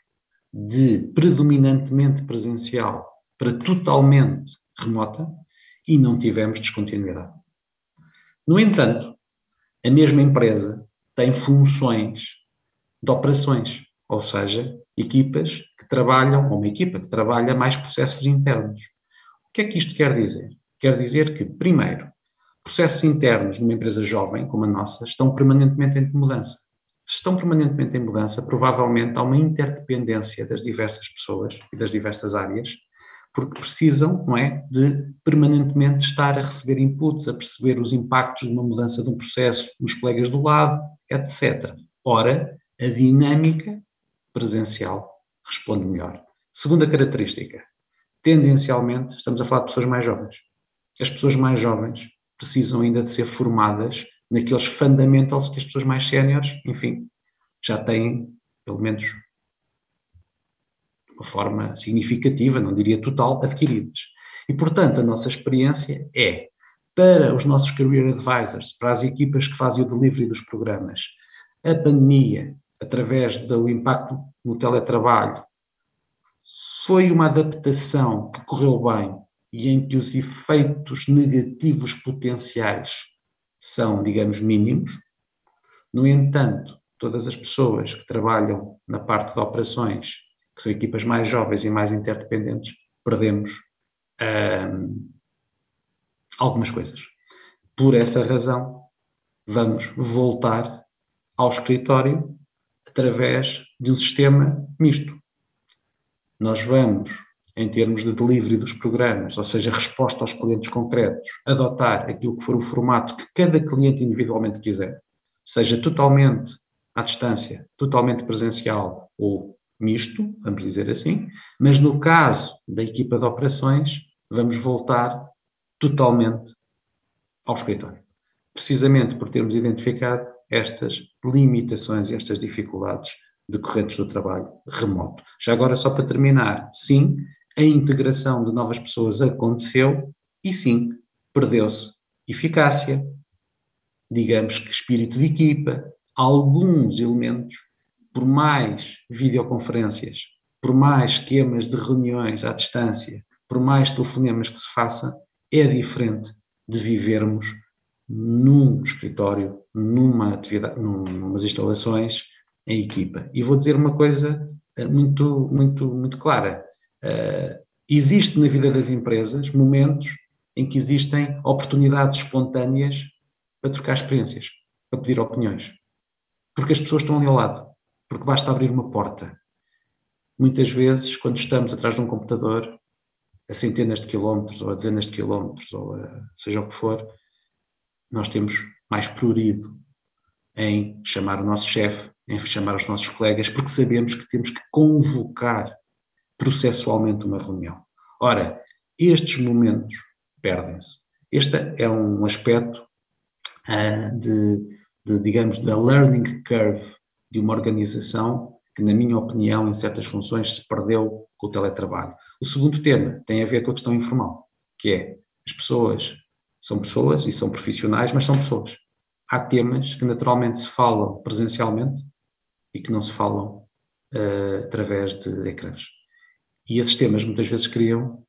B: de predominantemente presencial para totalmente remota e não tivemos descontinuidade. No entanto, a mesma empresa tem funções de operações, ou seja, equipas que trabalham, ou uma equipa que trabalha mais processos internos. O que é que isto quer dizer? Quer dizer que, primeiro, processos internos numa empresa jovem como a nossa estão permanentemente em mudança se estão permanentemente em mudança, provavelmente há uma interdependência das diversas pessoas e das diversas áreas, porque precisam, não é, de permanentemente estar a receber inputs, a perceber os impactos de uma mudança de um processo nos colegas do lado, etc. Ora, a dinâmica presencial responde melhor. Segunda característica, tendencialmente estamos a falar de pessoas mais jovens. As pessoas mais jovens precisam ainda de ser formadas naqueles fundamentals que as pessoas mais séniores, enfim, já têm, pelo menos de uma forma significativa, não diria total, adquiridas. E, portanto, a nossa experiência é, para os nossos career advisors, para as equipas que fazem o delivery dos programas, a pandemia, através do impacto no teletrabalho, foi uma adaptação que correu bem e em que os efeitos negativos potenciais são, digamos, mínimos. No entanto, todas as pessoas que trabalham na parte de operações, que são equipas mais jovens e mais interdependentes, perdemos hum, algumas coisas. Por essa razão, vamos voltar ao escritório através de um sistema misto. Nós vamos, em termos de delivery dos programas, ou seja, resposta aos clientes concretos, adotar aquilo que for o formato que cada cliente individualmente quiser, seja totalmente à distância, totalmente presencial ou misto, vamos dizer assim, mas no caso da equipa de operações, vamos voltar totalmente ao escritório. Precisamente por termos identificado estas limitações e estas dificuldades decorrentes do trabalho remoto. Já agora, só para terminar, sim, a integração de novas pessoas aconteceu e sim, perdeu-se eficácia, digamos que espírito de equipa, alguns elementos, por mais videoconferências, por mais esquemas de reuniões à distância, por mais telefonemas que se faça, é diferente de vivermos num escritório, numa atividade, num, numas instalações em equipa. E vou dizer uma coisa eh, muito, muito, muito clara. Uh, existe na vida das empresas momentos em que existem oportunidades espontâneas para trocar experiências, para pedir opiniões. Porque as pessoas estão ali ao lado. Porque basta abrir uma porta. Muitas vezes, quando estamos atrás de um computador, a centenas de quilómetros, ou a dezenas de quilómetros, ou a, seja o que for, nós temos mais prurido em chamar o nosso chefe, em chamar os nossos colegas, porque sabemos que temos que convocar processualmente uma reunião. Ora, estes momentos perdem-se. Este é um aspecto uh, de, de, digamos, da learning curve de uma organização que, na minha opinião, em certas funções se perdeu com o teletrabalho. O segundo tema tem a ver com a questão informal, que é as pessoas são pessoas e são profissionais, mas são pessoas. Há temas que naturalmente se falam presencialmente e que não se falam uh, através de ecrãs. E esses temas muitas vezes criam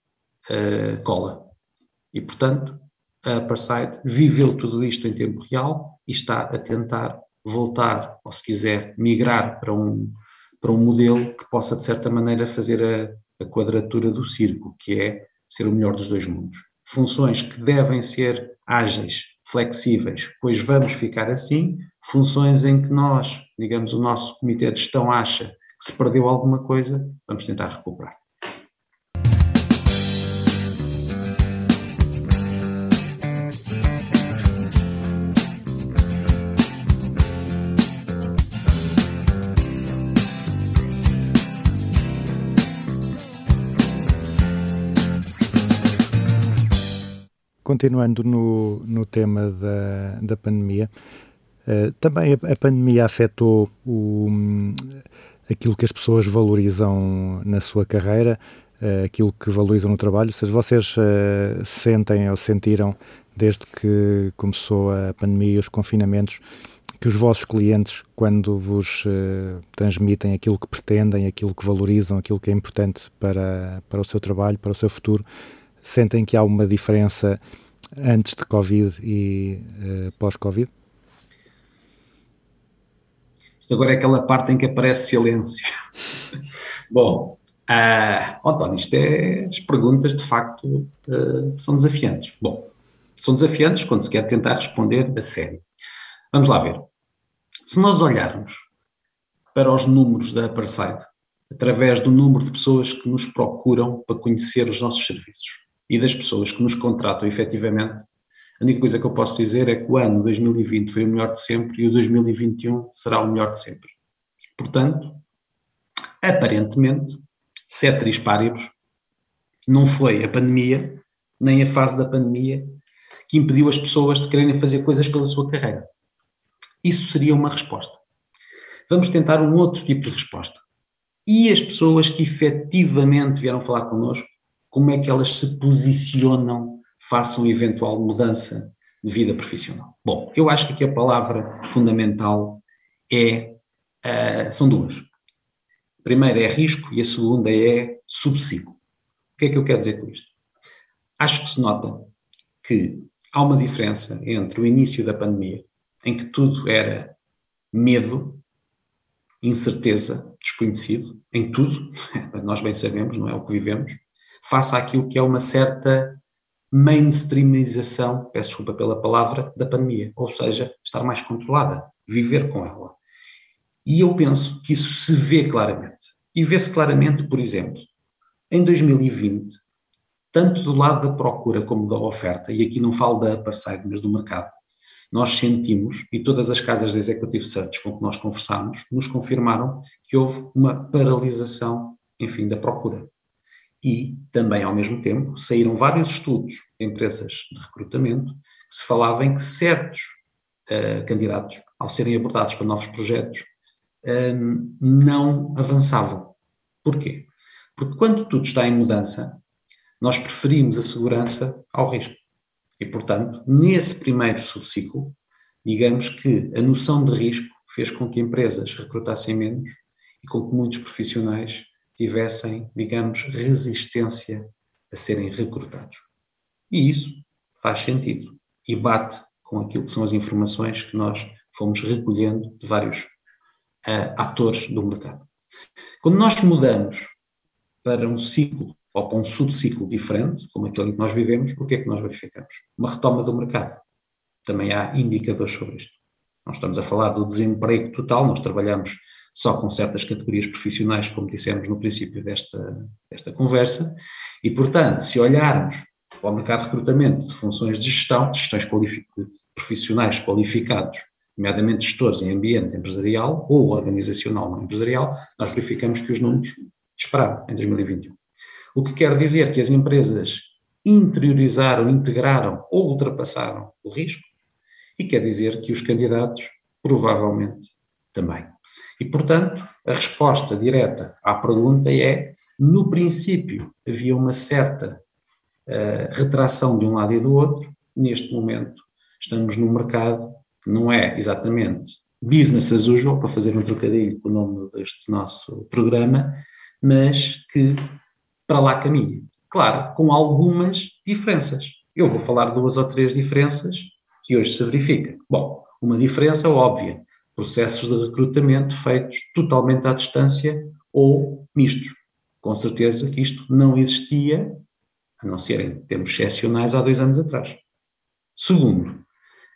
B: uh, cola. E, portanto, a Upperside viveu tudo isto em tempo real e está a tentar voltar, ou se quiser, migrar para um, para um modelo que possa, de certa maneira, fazer a, a quadratura do círculo, que é ser o melhor dos dois mundos funções que devem ser ágeis, flexíveis, pois vamos ficar assim, funções em que nós, digamos, o nosso comitê de gestão acha que se perdeu alguma coisa, vamos tentar recuperar.
A: Continuando no, no tema da, da pandemia, uh, também a, a, pandemia afetou o, aquilo que as pessoas valorizam na sua carreira, uh, aquilo que valorizam no trabalho. Ou seja, vocês uh, sentem ou sentiram, desde que começou a pandemia e os confinamentos, que os vossos clientes, quando vos transmitem aquilo que pretendem, aquilo que valorizam, aquilo que é importante para, para o seu trabalho, para o seu futuro, Sentem que há uma diferença antes de Covid e uh, pós-Covid?
B: Isto agora é aquela parte em que aparece silêncio. Bom, uh, António, isto é, as perguntas de facto uh, são desafiantes. Bom, são desafiantes quando se quer tentar responder a sério. Vamos lá ver. Se nós olharmos para os números da Upperside, através do número de pessoas que nos procuram para conhecer os nossos serviços, e das pessoas que nos contratam efetivamente, a única coisa que eu posso dizer é que o ano 2020 foi o melhor de sempre e o 2021 será o melhor de sempre. Portanto, aparentemente, ceteris paribus, não foi a pandemia, nem a fase da pandemia, que impediu as pessoas de quererem fazer coisas pela sua carreira. Isso seria uma resposta. Vamos tentar um outro tipo de resposta. E as pessoas que efetivamente vieram falar connosco como é que elas se posicionam face a uma eventual mudança de vida profissional. Bom, eu acho que aqui a palavra fundamental é, uh, são duas. A primeira é risco e a segunda é subciclo. O que é que eu quero dizer com isto? Acho que se nota que há uma diferença entre o início da pandemia, em que tudo era medo, incerteza, desconhecido, em tudo, nós bem sabemos, não é o que vivemos, face àquilo que é uma certa mainstreamização, peço desculpa pela palavra, da pandemia, ou seja, estar mais controlada, viver com ela. E eu penso que isso se vê claramente. E vê-se claramente, por exemplo, em 2020, tanto do lado da procura como da oferta, e aqui não falo da upper side, mas do mercado, nós sentimos, e todas as casas de executive search com que nós conversamos, nos confirmaram que houve uma paralisação, enfim, da procura. E também, ao mesmo tempo, saíram vários estudos de empresas de recrutamento que se falava em que certos uh, candidatos, ao serem abordados para novos projetos, um, não avançavam. Porquê? Porque quando tudo está em mudança, nós preferimos a segurança ao risco. E, portanto, nesse primeiro subciclo, digamos que a noção de risco fez com que empresas recrutassem menos e com que muitos profissionais tivessem, digamos, resistência a serem recrutados. E isso faz sentido e bate com aquilo que são as informações que nós fomos recolhendo de vários uh, atores do mercado. Quando nós mudamos para um ciclo ou para um subciclo diferente, como aquele que nós vivemos, o que é que nós verificamos? Uma retoma do mercado. Também há indicadores sobre isto. Nós estamos a falar do desemprego total, nós trabalhamos só com certas categorias profissionais, como dissemos no princípio desta, desta conversa, e, portanto, se olharmos para o mercado de recrutamento de funções de gestão, de gestões qualific de profissionais qualificados, nomeadamente gestores em ambiente empresarial ou organizacional não empresarial, nós verificamos que os números dispararam em 2021. O que quer dizer que as empresas interiorizaram, integraram ou ultrapassaram o risco, e quer dizer que os candidatos provavelmente também. E, portanto, a resposta direta à pergunta é: no princípio havia uma certa uh, retração de um lado e do outro, neste momento estamos num mercado que não é exatamente business as usual, para fazer um trocadilho com o nome deste nosso programa, mas que para lá caminha. Claro, com algumas diferenças. Eu vou falar duas ou três diferenças que hoje se verificam. Bom, uma diferença óbvia: processos de recrutamento feitos totalmente à distância ou mistos. Com certeza que isto não existia, a não ser em termos excepcionais, há dois anos atrás. Segundo,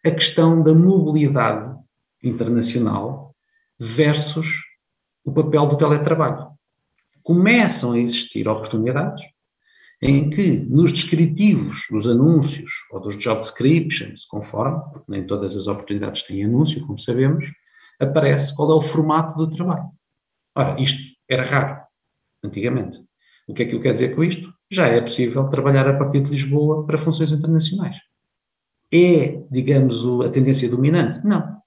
B: a questão da mobilidade internacional versus o papel do teletrabalho começam a existir oportunidades em que nos descritivos dos anúncios ou dos job descriptions, conforme, porque nem todas as oportunidades têm anúncio, como sabemos, aparece qual é o formato do trabalho. Ora, isto era raro, antigamente. O que é que eu quero dizer com isto? Já é possível trabalhar a partir de Lisboa para funções internacionais. É, digamos, a tendência dominante? Não.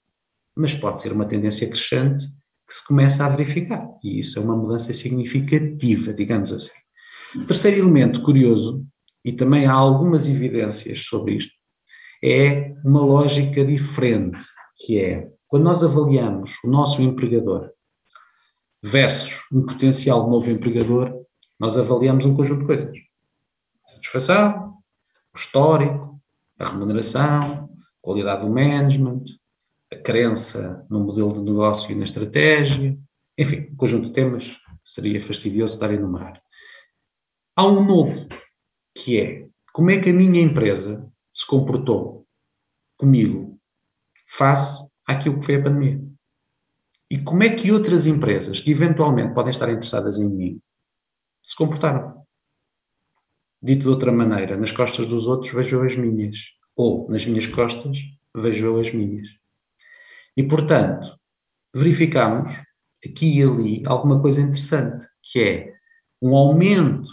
B: Mas pode ser uma tendência crescente que se começa a verificar. E isso é uma mudança significativa, digamos assim. Terceiro elemento curioso, e também há algumas evidências sobre isto, é uma lógica diferente, que é quando nós avaliamos o nosso empregador versus um potencial novo empregador, nós avaliamos um conjunto de coisas. Satisfação, o histórico, a remuneração, qualidade do management, a crença no modelo de negócio e na estratégia, enfim, um conjunto de temas seria fastidioso estar a enumerar. Há um novo, que é como é que a minha empresa se comportou comigo face àquilo que foi a pandemia. E como é que outras empresas que eventualmente podem estar interessadas em mim se comportaram? Dito de outra maneira, nas costas dos outros vejo as minhas, ou nas minhas costas vejo as minhas. E, portanto, verificamos aqui e ali alguma coisa interessante, que é um aumento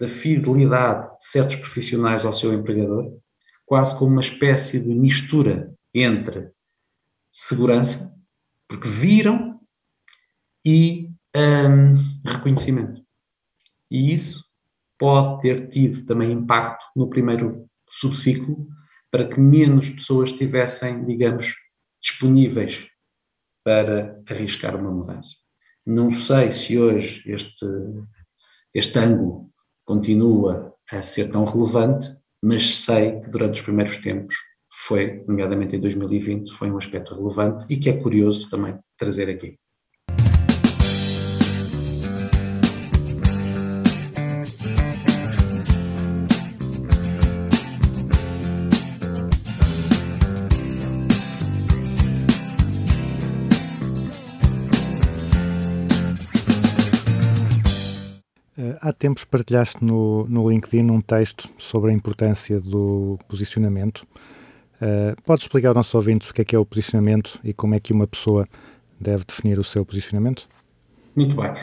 B: da fidelidade de certos profissionais ao seu empregador, quase como uma espécie de mistura entre segurança, porque viram, e um, reconhecimento. E isso pode ter tido também impacto no primeiro subciclo, para que menos pessoas tivessem, digamos, disponíveis para arriscar uma mudança. Não sei se hoje este, este ângulo continua a ser tão relevante, mas sei que durante os primeiros tempos foi, nomeadamente em 2020, foi um aspecto relevante e que é curioso também trazer aqui.
A: Há tempos partilhaste no, no LinkedIn um texto sobre a importância do posicionamento. Uh, podes explicar aos nossos ouvintes o que é que é o posicionamento e como é que uma pessoa deve definir o seu posicionamento?
B: Muito bem.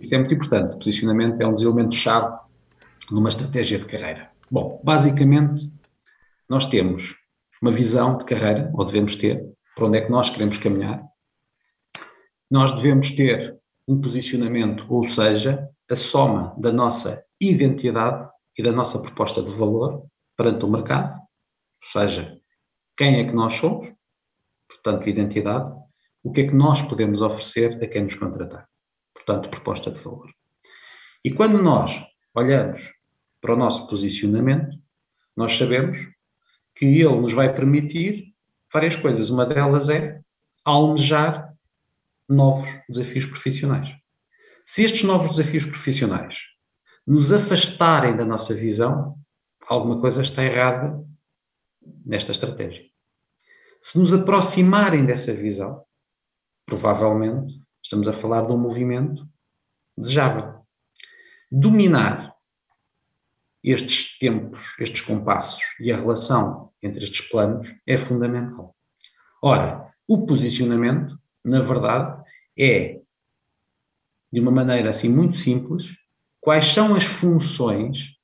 B: Isso é muito importante. O posicionamento é um dos elementos-chave numa estratégia de carreira. Bom, basicamente, nós temos uma visão de carreira, ou devemos ter, para onde é que nós queremos caminhar. Nós devemos ter um posicionamento, ou seja, a soma da nossa identidade e da nossa proposta de valor perante o mercado, ou seja, quem é que nós somos, portanto, identidade, o que é que nós podemos oferecer a quem nos contratar, portanto, proposta de valor. E quando nós olhamos para o nosso posicionamento, nós sabemos que ele nos vai permitir várias coisas. Uma delas é almejar novos desafios profissionais. Se estes novos desafios profissionais nos afastarem da nossa visão, alguma coisa está errada nesta estratégia. Se nos aproximarem dessa visão, provavelmente estamos a falar de um movimento desejável. Dominar estes tempos, estes compassos e a relação entre estes planos é fundamental. Ora, o posicionamento, na verdade, é, de uma maneira assim muito simples, quais são as funções,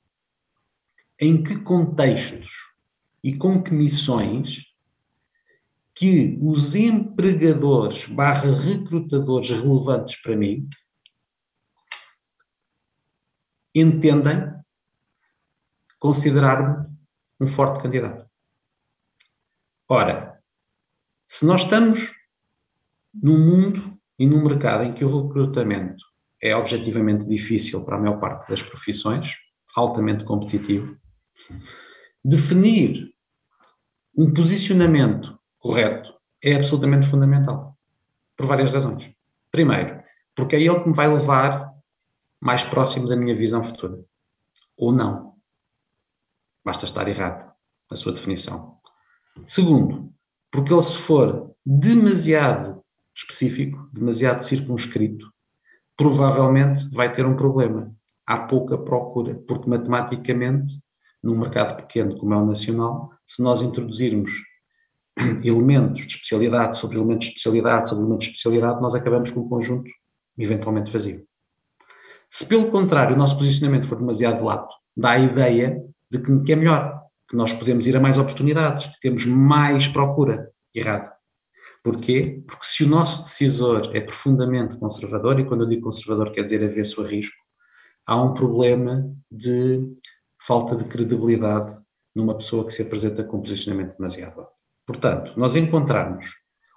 B: em que contextos e com que missões que os empregadores barra recrutadores relevantes para mim entendem considerar-me um forte candidato. Ora, se nós estamos num mundo e num mercado em que o recrutamento é objetivamente difícil para a maior parte das profissões, altamente competitivo, definir um posicionamento correto é absolutamente fundamental. Por várias razões. Primeiro, porque é ele que me vai levar mais próximo da minha visão futura. Ou não. Basta estar errado na sua definição. Segundo, porque ele, se for demasiado específico, demasiado circunscrito, provavelmente vai ter um problema. Há pouca procura, porque matematicamente, num mercado pequeno como é o nacional, se nós introduzirmos elementos de especialidade sobre elementos de especialidade sobre elementos de especialidade, nós acabamos com um conjunto eventualmente vazio. Se, pelo contrário, o nosso posicionamento for demasiado lato, dá a ideia de que, que é melhor, que nós podemos ir a mais oportunidades, que temos mais procura. Errado. Porquê? Porque se o nosso decisor é profundamente conservador, e quando eu digo conservador quer dizer avesso a risco, há um problema de falta de credibilidade numa pessoa que se apresenta com um posicionamento demasiado alto. Portanto, nós encontrarmos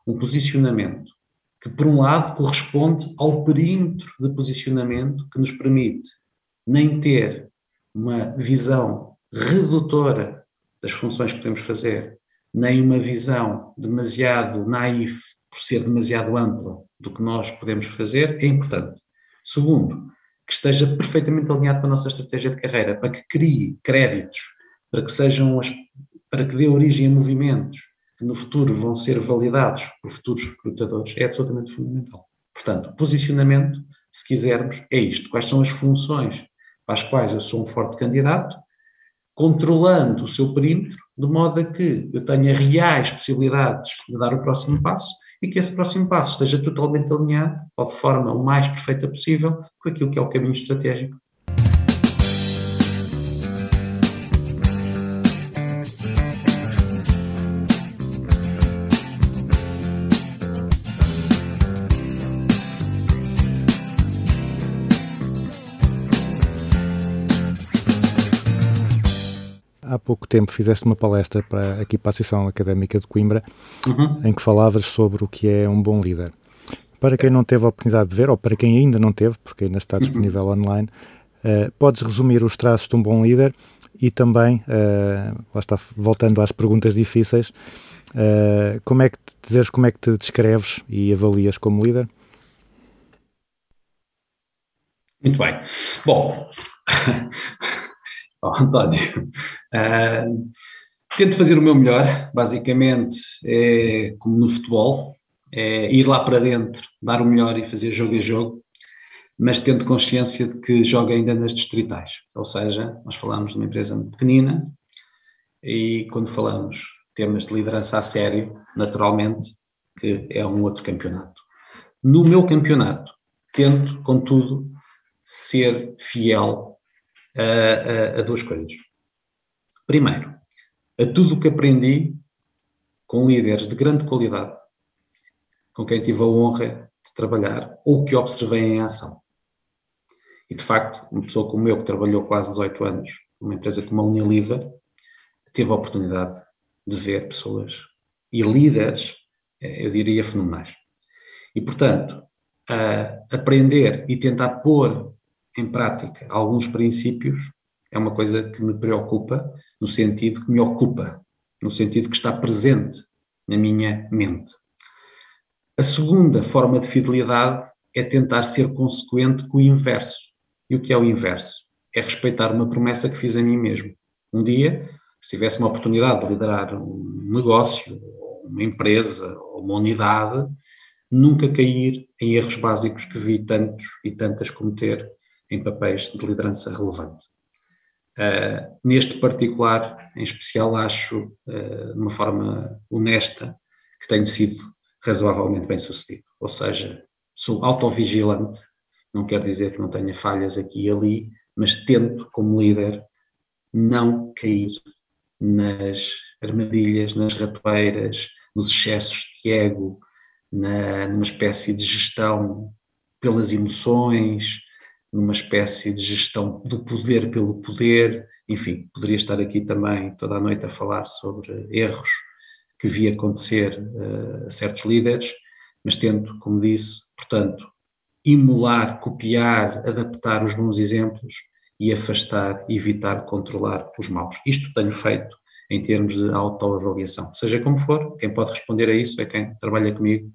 B: um posicionamento que, por um lado, corresponde ao perímetro de posicionamento que nos permite nem ter uma visão redutora das funções que podemos fazer, nem uma visão demasiado naif, por ser demasiado ampla, do que nós podemos fazer, é importante. Segundo, que esteja perfeitamente alinhado com a nossa estratégia de carreira, para que crie créditos, para que sejam as, para que dê origem a movimentos que no futuro vão ser validados por futuros recrutadores, é absolutamente fundamental. Portanto, posicionamento, se quisermos, é isto. Quais são as funções para as quais eu sou um forte candidato, controlando o seu perímetro, de modo a que eu tenha reais possibilidades de dar o próximo passo e que esse próximo passo esteja totalmente alinhado, ou de forma o mais perfeita possível, com aquilo que é o caminho estratégico
A: há pouco tempo fizeste uma palestra para, aqui para a Associação Académica de Coimbra, uhum. em que falavas sobre o que é um bom líder. Para quem não teve a oportunidade de ver, ou para quem ainda não teve, porque ainda está disponível uhum. online, uh, podes resumir os traços de um bom líder e também, uh, lá está, voltando às perguntas difíceis, uh, como é que dizeres como é que te descreves e avalias como líder?
B: Muito bem. Bom, oh, António, uh, tento fazer o meu melhor, basicamente é como no futebol, é ir lá para dentro, dar o melhor e fazer jogo a jogo. mas tendo consciência de que joga ainda nas distritais. Ou seja, nós falamos de uma empresa pequenina e quando falamos temas de liderança a sério, naturalmente, que é um outro campeonato. No meu campeonato, tento, contudo, ser fiel a, a, a duas coisas. Primeiro, a tudo o que aprendi com líderes de grande qualidade, com quem tive a honra de trabalhar ou que observei em ação. E, de facto, uma pessoa como eu, que trabalhou quase 18 anos numa empresa como a Unilever, teve a oportunidade de ver pessoas e líderes, eu diria, fenomenais. E, portanto, aprender e tentar pôr em prática alguns princípios é uma coisa que me preocupa, no sentido que me ocupa, no sentido que está presente na minha mente. A segunda forma de fidelidade é tentar ser consequente com o inverso. E o que é o inverso? É respeitar uma promessa que fiz a mim mesmo. Um dia, se tivesse uma oportunidade de liderar um negócio, uma empresa, uma unidade, nunca cair em erros básicos que vi tantos e tantas cometer em papéis de liderança relevante. Uh, neste particular, em especial, acho, uh, de uma forma honesta, que tenho sido razoavelmente bem sucedido. Ou seja, sou autovigilante, não quer dizer que não tenha falhas aqui e ali, mas tento, como líder, não cair nas armadilhas, nas ratoeiras, nos excessos de ego, na, numa espécie de gestão pelas emoções, numa espécie de gestão do poder pelo poder. Enfim, poderia estar aqui também toda a noite a falar sobre erros que vi acontecer uh, a certos líderes, mas tento, como disse, portanto, emular, copiar, adaptar os bons exemplos e afastar, evitar, controlar os maus. Isto tenho feito em termos de autoavaliação. Seja como for, quem pode responder a isso é quem trabalha comigo.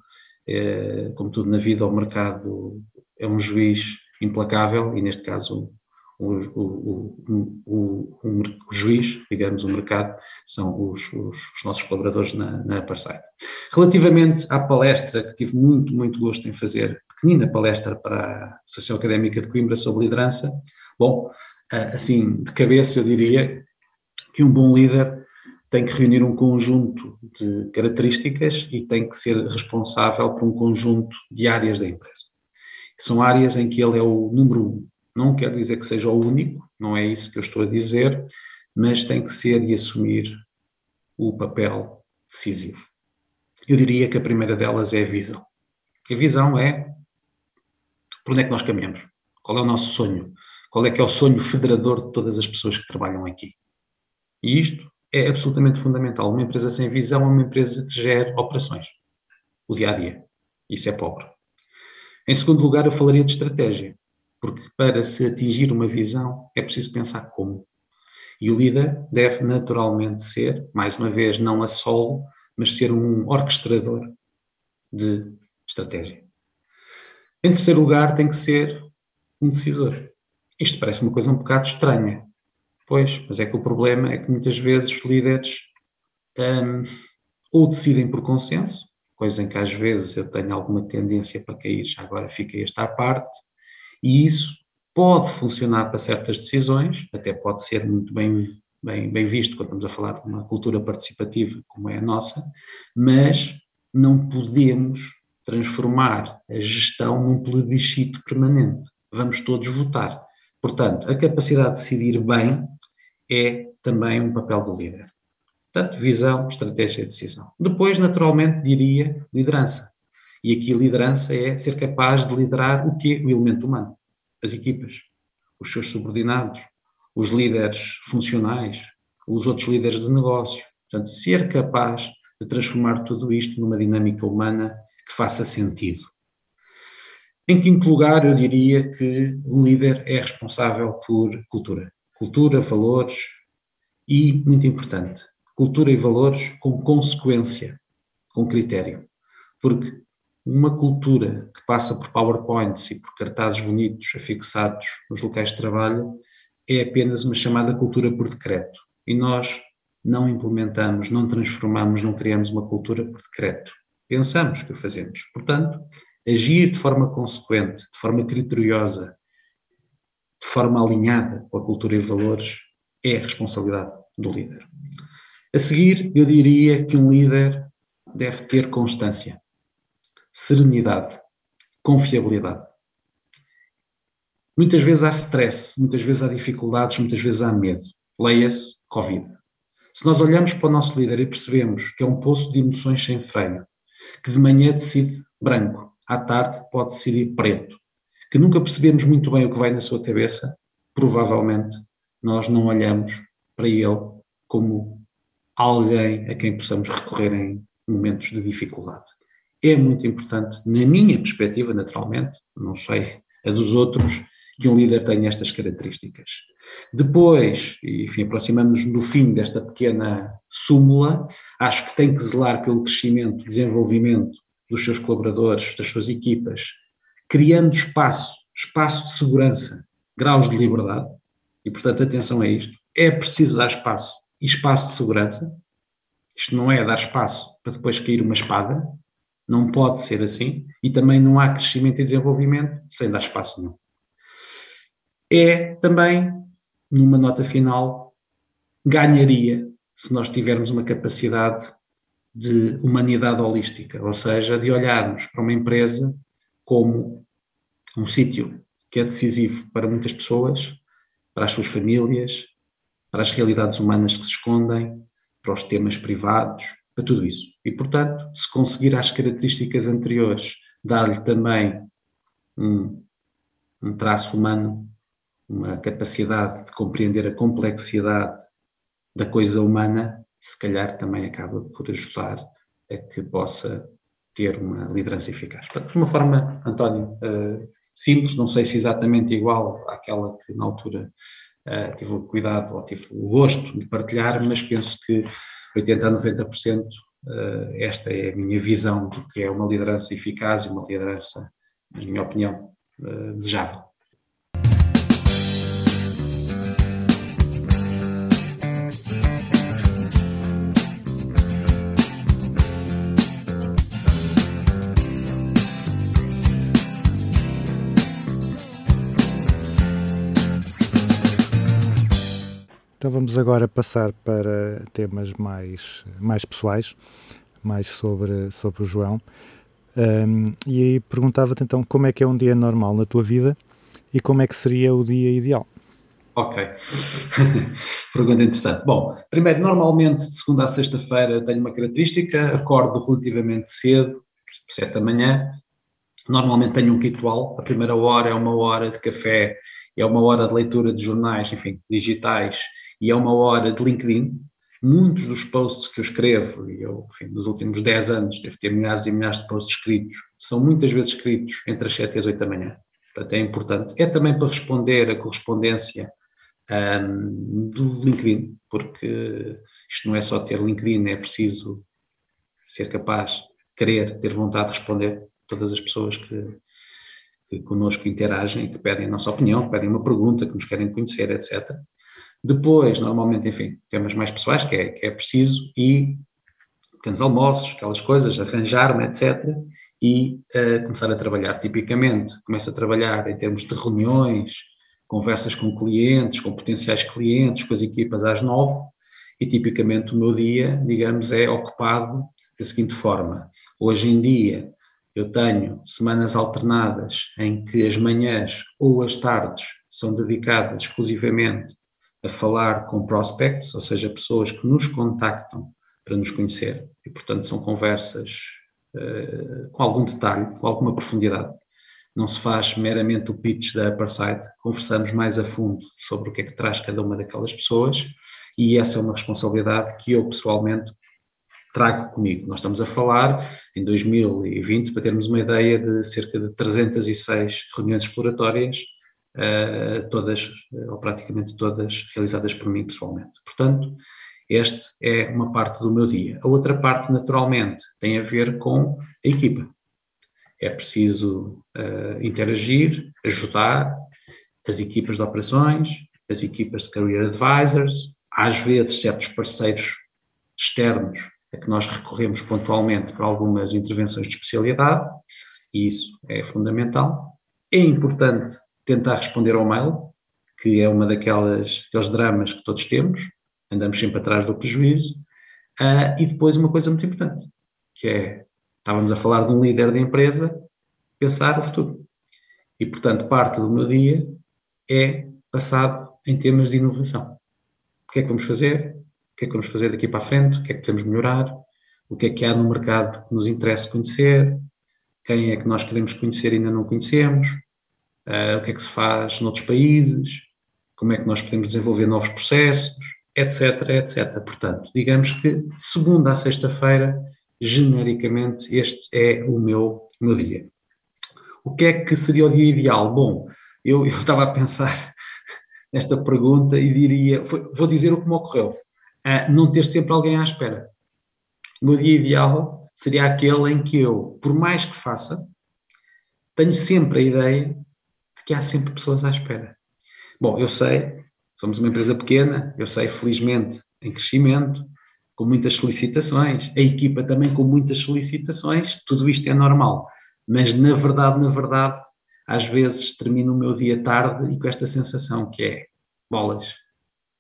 B: É, como tudo na vida, o mercado é um juiz implacável e, neste caso, o, o, o, o, juiz, digamos, o mercado, são os, os, os nossos colaboradores na, na. Relativamente à palestra, que tive muito, muito gosto em fazer, pequenina palestra para a Associação Académica de Coimbra sobre liderança, bom, assim, de cabeça eu diria que um bom líder tem que reunir um conjunto de características e tem que ser responsável por um conjunto de áreas da empresa. São áreas em que ele é o número um. Não quer dizer que seja o único, não é isso que eu estou a dizer, mas tem que ser e assumir o papel decisivo. Eu diria que a primeira delas é a visão. A visão é por onde é que nós caminhamos, qual é o nosso sonho, qual é que é o sonho federador de todas as pessoas que trabalham aqui. E isto é absolutamente fundamental. Uma empresa sem visão é uma empresa que gera operações, o dia a dia. Isso é pobre. Em segundo lugar, eu falaria de estratégia, porque para se atingir uma visão é preciso pensar como. E o líder deve naturalmente ser, mais uma vez, não a solo, mas ser um orquestrador de estratégia. Em terceiro lugar, tem que ser um decisor. Isto parece uma coisa um bocado estranha, Pois, mas é que o problema é que muitas vezes os líderes um, ou decidem por consenso, coisa em que às vezes eu tenho alguma tendência para cair, já agora fica esta à parte, e isso pode funcionar para certas decisões, até pode ser muito bem, bem, bem visto quando estamos a falar de uma cultura participativa como é a nossa, mas não podemos transformar a gestão num plebiscito permanente. Vamos todos votar. Portanto, a capacidade de decidir bem é também um papel do líder. Portanto, visão, estratégia e decisão. Depois, naturalmente, diria liderança. E aqui liderança é ser capaz de liderar o quê? O elemento humano. As equipas, os seus subordinados, os líderes funcionais, os outros líderes de negócio. Portanto, ser capaz de transformar tudo isto numa dinâmica humana que faça sentido. Em quinto lugar, eu diria que o líder é responsável por cultura. Cultura, valores e, muito importante, cultura e valores com consequência, com critério. Porque uma cultura que passa por PowerPoints e por cartazes bonitos afixados nos locais de trabalho é apenas uma chamada cultura por decreto. E nós não implementamos, não transformamos, não criamos uma cultura por decreto. Pensamos que o fazemos. Portanto, agir de forma consequente, de forma criteriosa, de forma alinhada com a cultura e valores, é a responsabilidade do líder. A seguir, eu diria que um líder deve ter constância, serenidade, confiabilidade. Muitas vezes há stress, muitas vezes há dificuldades, muitas vezes há medo. Leia-se Covid. Se nós olhamos para o nosso líder e percebemos que é um poço de emoções sem freio, que de manhã decide branco, à tarde pode decidir preto, que nunca percebemos muito bem o que vai na sua cabeça, provavelmente nós não olhamos para ele como alguém a quem possamos recorrer em momentos de dificuldade. É muito importante, na minha perspectiva, naturalmente, não sei a dos outros, que um líder tenha estas características. Depois, enfim, aproximamos do fim desta pequena súmula, acho que tem que zelar pelo crescimento, desenvolvimento dos seus colaboradores, das suas equipas, criando espaço, espaço de segurança, graus de liberdade, e portanto, atenção a isto, é preciso dar espaço e espaço de segurança. Isto não é dar espaço para depois cair uma espada, não pode ser assim, e também não há crescimento e desenvolvimento sem dar espaço nenhum. É também, numa nota final, ganharia se nós tivermos uma capacidade de humanidade holística, ou seja, de olharmos para uma empresa como um sítio que é decisivo para muitas pessoas, para as suas famílias, para as realidades humanas que se escondem, para os temas privados, para tudo isso. E, portanto, se conseguir as características anteriores dar-lhe também um, um traço humano, uma capacidade de compreender a complexidade da coisa humana, se calhar também acaba por ajudar a que possa ter uma liderança eficaz. Portanto, de uma forma, António, uh, simples, não sei se exatamente igual àquela que na altura uh, tive o cuidado ou tive o gosto de partilhar, mas penso que 80% a 90% uh, esta é a minha visão do que é uma liderança eficaz e uma liderança, na minha opinião, uh, desejável.
A: Vamos agora passar para temas mais, mais pessoais, mais sobre, sobre o João. Um, e aí perguntava-te então como é que é um dia normal na tua vida e como é que seria o dia ideal.
B: Ok. Pergunta interessante. Bom, primeiro, normalmente de segunda a sexta-feira tenho uma característica, acordo relativamente cedo, sete da manhã. Normalmente tenho um ritual. A primeira hora é uma hora de café, é uma hora de leitura de jornais, enfim, digitais e é uma hora de LinkedIn. Muitos dos posts que eu escrevo, e eu, enfim, nos últimos 10 anos, devo ter milhares e milhares de posts escritos, são muitas vezes escritos entre as 7 e as 8 da manhã. Portanto, é importante. É também para responder a correspondência um, do LinkedIn, porque isto não é só ter LinkedIn, é preciso ser capaz, querer, ter vontade de responder todas as pessoas que, que connosco interagem, que pedem a nossa opinião, que pedem uma pergunta, que nos querem conhecer, etc. Depois, normalmente, enfim, temas mais pessoais, que é, que é preciso, e pequenos almoços, aquelas coisas, arranjar-me, etc. E uh, começar a trabalhar. Tipicamente, começo a trabalhar em termos de reuniões, conversas com clientes, com potenciais clientes, com as equipas às nove, e tipicamente o meu dia, digamos, é ocupado da seguinte forma. Hoje em dia, eu tenho semanas alternadas em que as manhãs ou as tardes são dedicadas exclusivamente a falar com prospects, ou seja, pessoas que nos contactam para nos conhecer, e portanto são conversas uh, com algum detalhe, com alguma profundidade. Não se faz meramente o pitch da upper side, conversamos mais a fundo sobre o que é que traz cada uma daquelas pessoas, e essa é uma responsabilidade que eu pessoalmente trago comigo. Nós estamos a falar em 2020 para termos uma ideia de cerca de 306 reuniões exploratórias uh, todas, ou praticamente todas, realizadas por mim pessoalmente. Portanto, este é uma parte do meu dia. A outra parte, naturalmente, tem a ver com a equipa. É preciso uh, interagir, ajudar as equipas de operações, as equipas de career advisors, às vezes certos parceiros externos a que nós recorremos pontualmente para algumas intervenções de especialidade e isso é fundamental. É importante tentar responder ao mail, que é uma daquelas dramas que todos temos, andamos sempre atrás do prejuízo. Ah, e depois uma coisa muito importante, que é, estávamos a falar de um líder da empresa, pensar o futuro. E, portanto, parte do meu dia é passado em temas de inovação. O que é que vamos fazer? O que é que vamos fazer daqui para a frente? O que é que podemos melhorar? O que é que há no mercado que nos interessa conhecer? Quem é que nós queremos conhecer e ainda não conhecemos? Ah, o que é que se faz noutros países? Como é que nós podemos desenvolver novos processos? Etc, etc. Portanto, digamos que segunda a sexta-feira, genericamente, este é o meu, meu dia. O que é que seria o dia ideal? Bom, eu, eu estava a pensar nesta pergunta e diria, foi- vou dizer o que me ocorreu, Ah, não ter sempre alguém à espera. O meu dia ideal seria aquele em que eu, por mais que faça, tenho sempre a ideia de que há sempre pessoas à espera. Bom, eu sei, somos uma empresa pequena, eu sei, felizmente, em crescimento, com muitas solicitações, a equipa também com muitas solicitações, tudo isto é normal. Mas, na verdade, na verdade, às vezes termino o meu dia tarde e com esta sensação que é, bolas,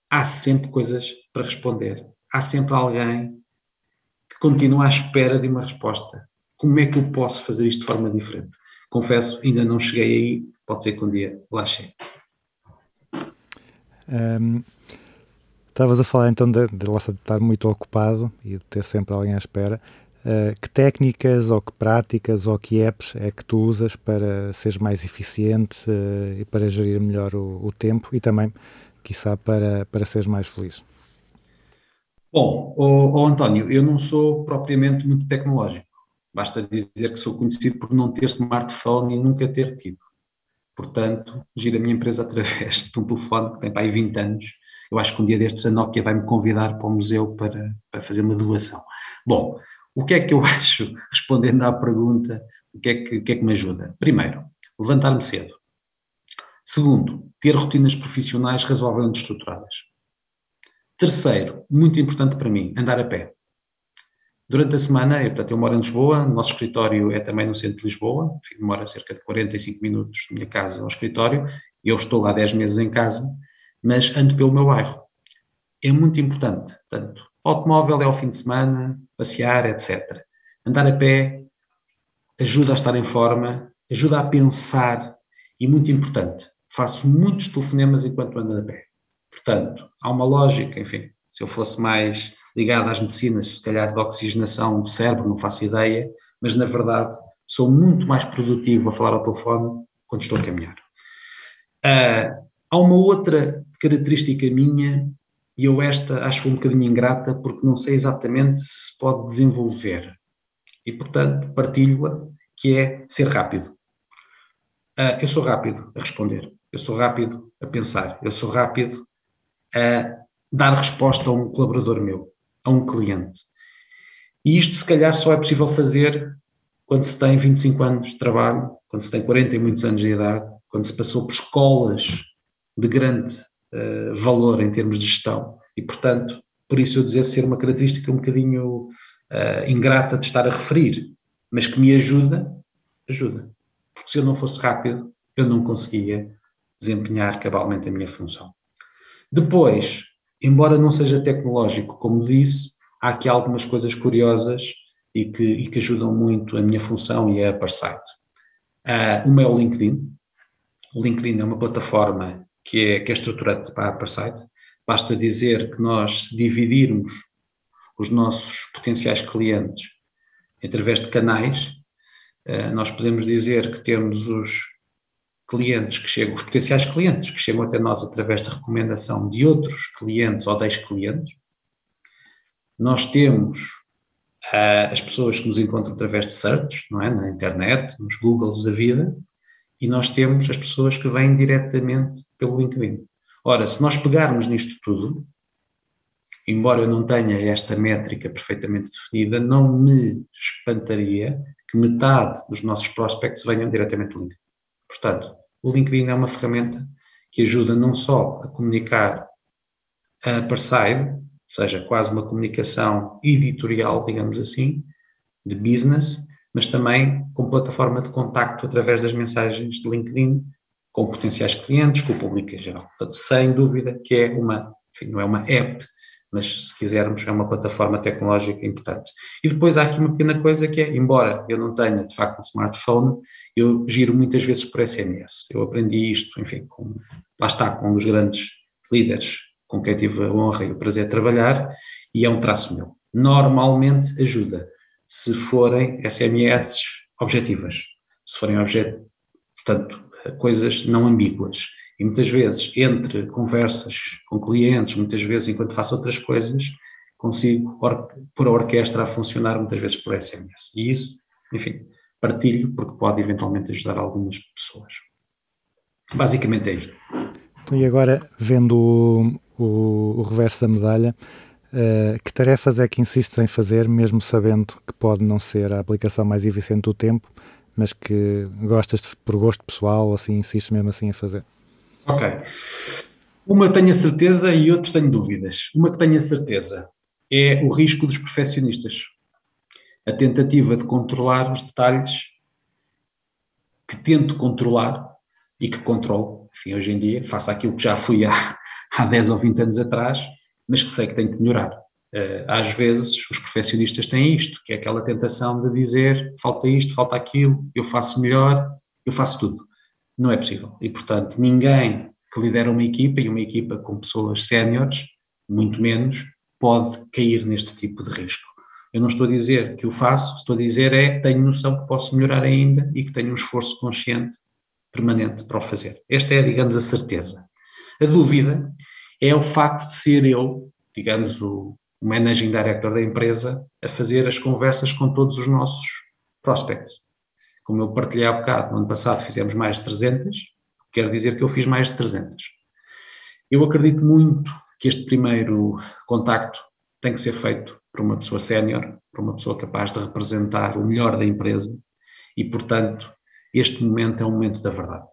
B: há sempre coisas para responder, há sempre alguém que continua à espera de uma resposta. Como é que eu posso fazer isto de forma diferente? Confesso, ainda não cheguei aí, pode ser que um dia lá chegue.
A: Ahm, Estavas a falar então de, de de estar muito ocupado e de ter sempre alguém à espera. Ah, que técnicas ou que práticas ou que apps é que tu usas para seres mais eficiente ah, e para gerir melhor o, o tempo e também, quiçá, para, para seres mais feliz?
B: Bom, ó- ó António, eu não sou propriamente muito tecnológico. Basta dizer que sou conhecido por não ter smartphone e nunca ter tido. Portanto, giro a minha empresa através de um telefone que tem para aí 20 anos. Eu acho que um dia destes a Nokia vai me convidar para o museu para, para fazer uma doação. Bom, o que é que eu acho, respondendo à pergunta, o que é que, o que, é que me ajuda? Primeiro, levantar-me cedo. Segundo, ter rotinas profissionais razoavelmente estruturadas. Terceiro, muito importante para mim, andar a pé. Durante a semana, eu, portanto, eu moro em Lisboa, o nosso escritório é também no centro de Lisboa, demora cerca de 45 minutos da minha casa ao escritório, eu estou lá 10 meses em casa, mas ando pelo meu bairro. É muito importante, portanto, automóvel é ao fim de semana, passear, etc. Andar a pé ajuda a estar em forma, ajuda a pensar e, muito importante, faço muitos telefonemas enquanto ando a pé. Portanto, há uma lógica, enfim, se eu fosse mais ligado às medicinas, se calhar de oxigenação do cérebro, não faço ideia, mas na verdade sou muito mais produtivo a falar ao telefone quando estou a caminhar. Ah, há uma outra característica minha, e eu esta acho um bocadinho ingrata, porque não sei exatamente se se pode desenvolver. E, portanto, partilho-a, que é ser rápido. Ah, eu sou rápido a responder, eu sou rápido a pensar, eu sou rápido a dar resposta a um colaborador meu, a um cliente. E isto, se calhar, só é possível fazer quando se tem 25 anos de trabalho, quando se tem 40 e muitos anos de idade, quando se passou por escolas de grande eh, valor em termos de gestão. E, portanto, por isso eu dizer ser uma característica um bocadinho eh, ingrata de estar a referir, mas que me ajuda, ajuda. Porque se eu não fosse rápido, eu não conseguia desempenhar cabalmente a minha função. Depois, embora não seja tecnológico, como disse, há aqui algumas coisas curiosas e que, e que ajudam muito a minha função e a Upperside. Uh, uma é o LinkedIn. O LinkedIn é uma plataforma que é, que é para a Upperside. Basta dizer que nós, se dividirmos os nossos potenciais clientes através de canais, uh, nós podemos dizer que temos os clientes que chegam, os potenciais clientes que chegam até nós através da recomendação de outros clientes ou de ex-clientes. Nós temos uh, as pessoas que nos encontram através de search, não é? Na internet, nos Googles da vida, e nós temos as pessoas que vêm diretamente pelo LinkedIn. Ora, se nós pegarmos nisto tudo, embora eu não tenha esta métrica perfeitamente definida, não me espantaria que metade dos nossos prospects venham diretamente do LinkedIn. Portanto, o LinkedIn é uma ferramenta que ajuda não só a comunicar a parside, ou seja, quase uma comunicação editorial, digamos assim, de business, mas também como plataforma de contacto através das mensagens de LinkedIn, com potenciais clientes, com o público em geral. Portanto, sem dúvida que é uma, enfim, não é uma app, mas se quisermos, é uma plataforma tecnológica importante. E depois há aqui uma pequena coisa que é, embora eu não tenha de facto um smartphone, eu giro muitas vezes por SMS. Eu aprendi isto, enfim, com, lá está, com um dos grandes líderes com quem tive a honra e o prazer de trabalhar, e é um traço meu. Normalmente ajuda, se forem SMS objetivas, se forem objet, portanto, coisas não ambíguas. E muitas vezes, entre conversas com clientes, muitas vezes enquanto faço outras coisas, consigo pôr a orquestra a funcionar muitas vezes por SMS. E isso, enfim, partilho porque pode eventualmente ajudar algumas pessoas. Basicamente é isto.
A: Então, e agora, vendo o, o, o reverso da medalha, uh, que tarefas é que insistes em fazer, mesmo sabendo que pode não ser a aplicação mais eficiente do tempo, mas que gostas de, por gosto pessoal, assim, insistes mesmo assim a fazer?
B: Ok. Uma tenho a certeza e outras tenho dúvidas. Uma que tenho a certeza é o risco dos perfeccionistas. A tentativa de controlar os detalhes que tento controlar e que controlo, enfim, hoje em dia, faço aquilo que já fui há, há 10 ou 20 anos atrás, mas que sei que tenho que melhorar. Eh, às vezes os perfeccionistas têm isto, que é aquela tentação de dizer falta isto, falta aquilo, eu faço melhor, eu faço tudo. Não é possível. E, portanto, ninguém que lidera uma equipa e uma equipa com pessoas séniores, muito menos, pode cair neste tipo de risco. Eu não estou a dizer que o faço, estou a dizer é tenho noção que posso melhorar ainda e que tenho um esforço consciente, permanente para o fazer. Esta é, digamos, a certeza. A dúvida é o facto de ser eu, digamos, o managing director da empresa, a fazer as conversas com todos os nossos prospects. Como eu partilhei há bocado, no ano passado fizemos mais de 300, quer dizer que eu fiz mais de 300. Eu acredito muito que este primeiro contacto tem que ser feito por uma pessoa sénior, por uma pessoa capaz de representar o melhor da empresa e, portanto, este momento é o momento da verdade.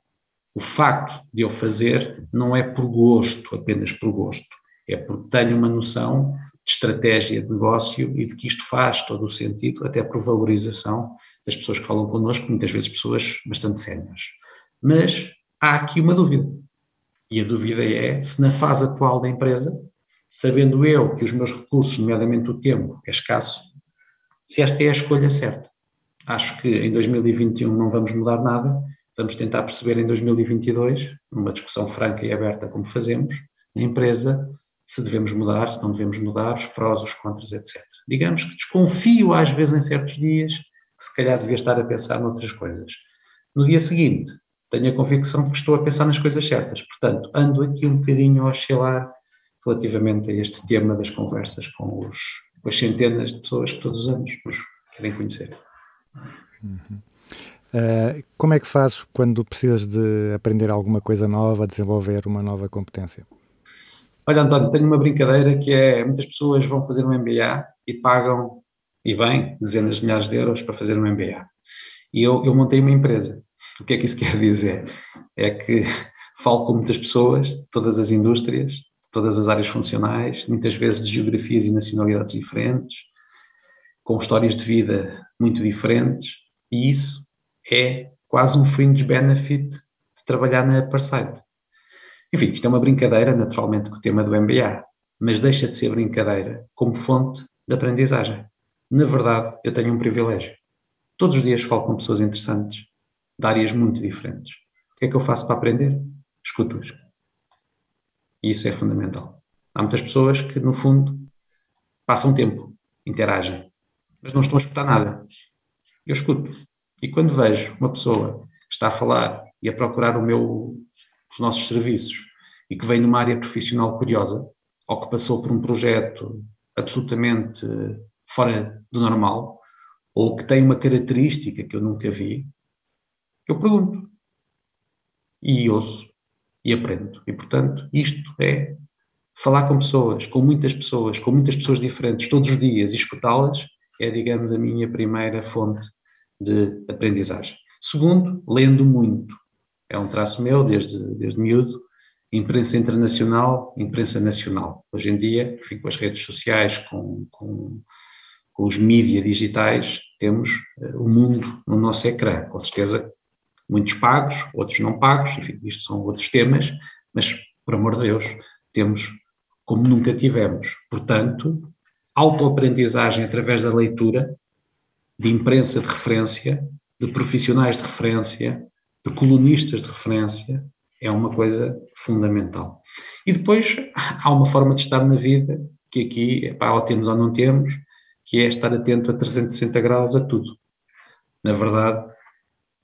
B: O facto de eu fazer não é por gosto, apenas por gosto, é porque tenho uma noção de estratégia de negócio e de que isto faz todo o sentido, até por valorização das pessoas que falam connosco, muitas vezes pessoas bastante séniores. Mas há aqui uma dúvida. E a dúvida é se na fase atual da empresa, sabendo eu que os meus recursos, nomeadamente o tempo, é escasso, se esta é a escolha certa. Acho que em 2021 não vamos mudar nada, vamos tentar perceber em 2022, numa discussão franca e aberta como fazemos, na empresa, se devemos mudar, se não devemos mudar, os prós, os contras, etc. Digamos que desconfio às vezes em certos dias que se calhar devia estar a pensar noutras coisas. No dia seguinte, tenho a convicção de que estou a pensar nas coisas certas. Portanto, ando aqui um bocadinho a oscilar relativamente a este tema das conversas com, os, com as centenas de pessoas que todos os anos nos querem conhecer.
A: Uhum. Uh, como é que fazes quando precisas de aprender alguma coisa nova, desenvolver uma nova competência?
B: Olha, António, tenho uma brincadeira que é: muitas pessoas vão fazer um MBA e pagam, e bem, dezenas de milhares de euros para fazer um MBA. E eu, eu montei uma empresa. O que é que isso quer dizer? É que falo com muitas pessoas de todas as indústrias, de todas as áreas funcionais, muitas vezes de geografias e nacionalidades diferentes, com histórias de vida muito diferentes, e isso é quase um fringe benefit de trabalhar na Parsite. Enfim, isto é uma brincadeira, naturalmente, com o tema do MBA, mas deixa de ser brincadeira como fonte de aprendizagem. Na verdade, eu tenho um privilégio. Todos os dias falo com pessoas interessantes, de áreas muito diferentes. O que é que eu faço para aprender? Escuto-as. E isso é fundamental. Há muitas pessoas que, no fundo, passam tempo, interagem, mas não estão a escutar nada. Eu escuto. E quando vejo uma pessoa que está a falar e a procurar o meu os nossos serviços e que vem numa área profissional curiosa ou que passou por um projeto absolutamente fora do normal ou que tem uma característica que eu nunca vi, eu pergunto e ouço e aprendo. E, portanto, isto é falar com pessoas, com muitas pessoas, com muitas pessoas diferentes todos os dias e escutá-las é, digamos, a minha primeira fonte de aprendizagem. Segundo, lendo muito é um traço meu desde, desde miúdo, imprensa internacional, imprensa nacional. Hoje em dia, enfim, com as redes sociais, com, com com os mídia digitais, temos eh, o mundo no nosso ecrã. Com certeza, muitos pagos, outros não pagos, enfim, isto são outros temas, mas, por amor de Deus, temos como nunca tivemos. Portanto, autoaprendizagem através da leitura, de imprensa de referência, de profissionais de referência, de colunistas de referência, é uma coisa fundamental. E depois há uma forma de estar na vida que aqui, epá, ou temos ou não temos, que é estar atento a 360 graus a tudo. Na verdade,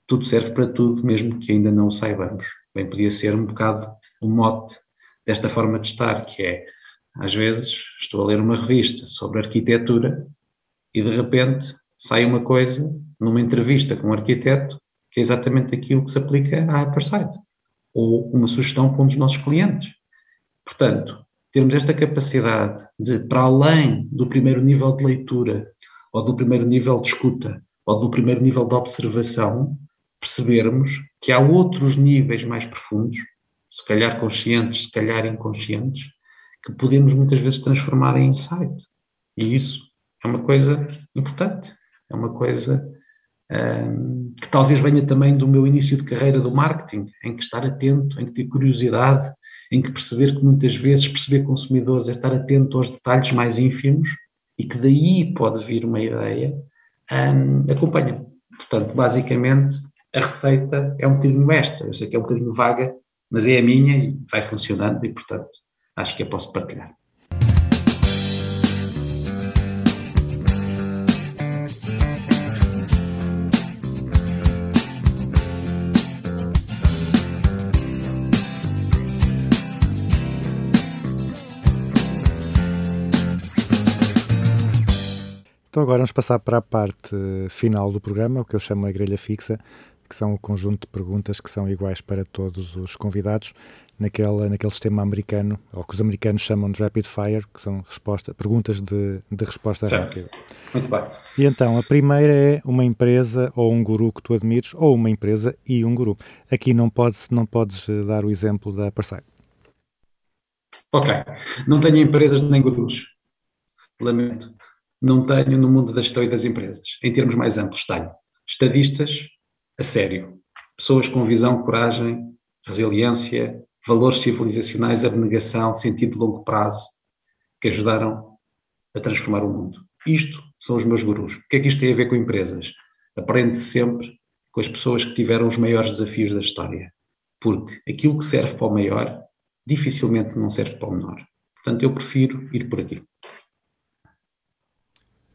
B: tudo serve para tudo, mesmo que ainda não saibamos. Bem, podia ser um bocado o mote desta forma de estar, que é, às vezes, estou a ler uma revista sobre arquitetura e de repente sai uma coisa numa entrevista com um arquiteto que é exatamente aquilo que se aplica à Upperside, ou uma sugestão para um dos nossos clientes. Portanto, termos esta capacidade de, para além do primeiro nível de leitura, ou do primeiro nível de escuta, ou do primeiro nível de observação, percebermos que há outros níveis mais profundos, se calhar conscientes, se calhar inconscientes, que podemos muitas vezes transformar em insight. E isso é uma coisa importante, é uma coisa um, que talvez venha também do meu início de carreira do marketing, em que estar atento, em que ter curiosidade, em que perceber que muitas vezes perceber consumidores é estar atento aos detalhes mais ínfimos e que daí pode vir uma ideia, um, acompanha. Portanto, basicamente, a receita é um bocadinho esta. Eu sei que é um bocadinho vaga, mas é a minha e vai funcionando e, portanto, acho que a posso partilhar.
A: Então agora vamos passar para a parte final do programa, o que eu chamo a grelha fixa, que são o conjunto de perguntas que são iguais para todos os convidados, naquele, naquele sistema americano, ou que os americanos chamam de rapid fire, que são resposta, perguntas de, de resposta
B: Certo.
A: rápida.
B: Muito bem.
A: E então, a primeira é uma empresa ou um guru que tu admires, ou uma empresa e um guru. Aqui não podes, não podes eh, dar o exemplo da Parsai.
B: Ok. Não tenho empresas nem gurus. Lamento. Não tenho no mundo da e das empresas. Em termos mais amplos, tenho estadistas a sério. Pessoas com visão, coragem, resiliência, valores civilizacionais, abnegação, sentido de longo prazo, que ajudaram a transformar o mundo. Isto são os meus gurus. O que é que isto tem a ver com empresas? Aprende-se sempre com as pessoas que tiveram os maiores desafios da história. Porque aquilo que serve para o maior, dificilmente não serve para o menor. Portanto, eu prefiro ir por aqui.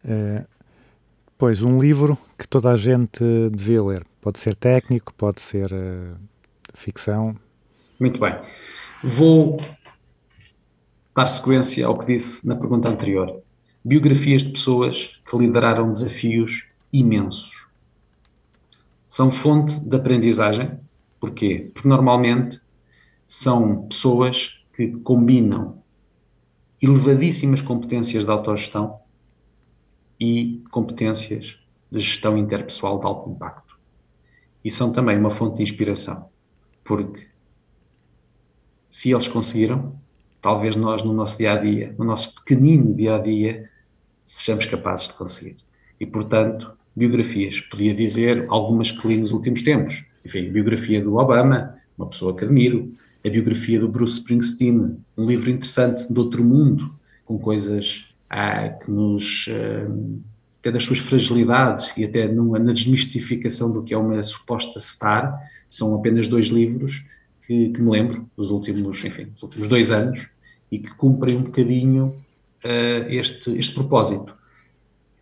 A: Eh, Pois, um livro que toda a gente devia ler. Pode ser técnico, pode ser eh, ficção.
B: Muito bem. Vou dar sequência ao que disse na pergunta anterior. Biografias de pessoas que lideraram desafios imensos. São fonte de aprendizagem. Porquê? Porque normalmente são pessoas que combinam elevadíssimas competências de autogestão e competências de gestão interpessoal de alto impacto. E são também uma fonte de inspiração, porque se eles conseguiram, talvez nós no nosso dia a dia, no nosso pequenino dia a dia, sejamos capazes de conseguir. E portanto, biografias, podia dizer algumas que li nos últimos tempos. Enfim, biografia do Obama, uma pessoa que admiro, a biografia do Bruce Springsteen, um livro interessante de outro mundo, com coisas que nos. até das suas fragilidades e até numa, na desmistificação do que é uma suposta star, são apenas dois livros que, que me lembro dos últimos, enfim, dos últimos dois anos e que cumprem um bocadinho ah, este, este propósito.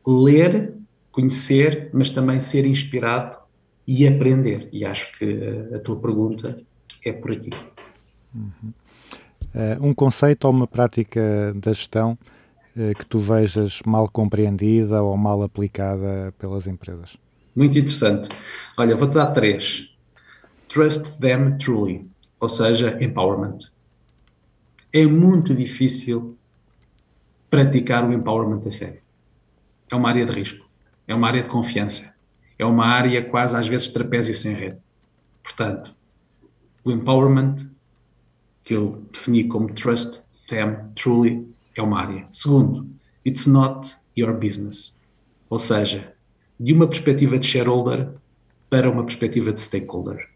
B: Ler, conhecer, mas também ser inspirado e aprender. E acho que ah, a tua pergunta é por aqui.
A: Eh, um conceito ou uma prática da gestão eh, que tu vejas mal compreendida ou mal aplicada pelas empresas.
B: Muito interessante. Olha, vou-te dar três. Trust them truly, ou seja, empowerment. É muito difícil praticar o empowerment a sério. É uma área de risco, é uma área de confiança, é uma área quase às vezes trapézio sem rede. Portanto, o empowerment, que eu defini como trust them truly, é uma área. Segundo, it's not your business. ou seja, de uma perspectiva de shareholder para uma perspectiva de stakeholder.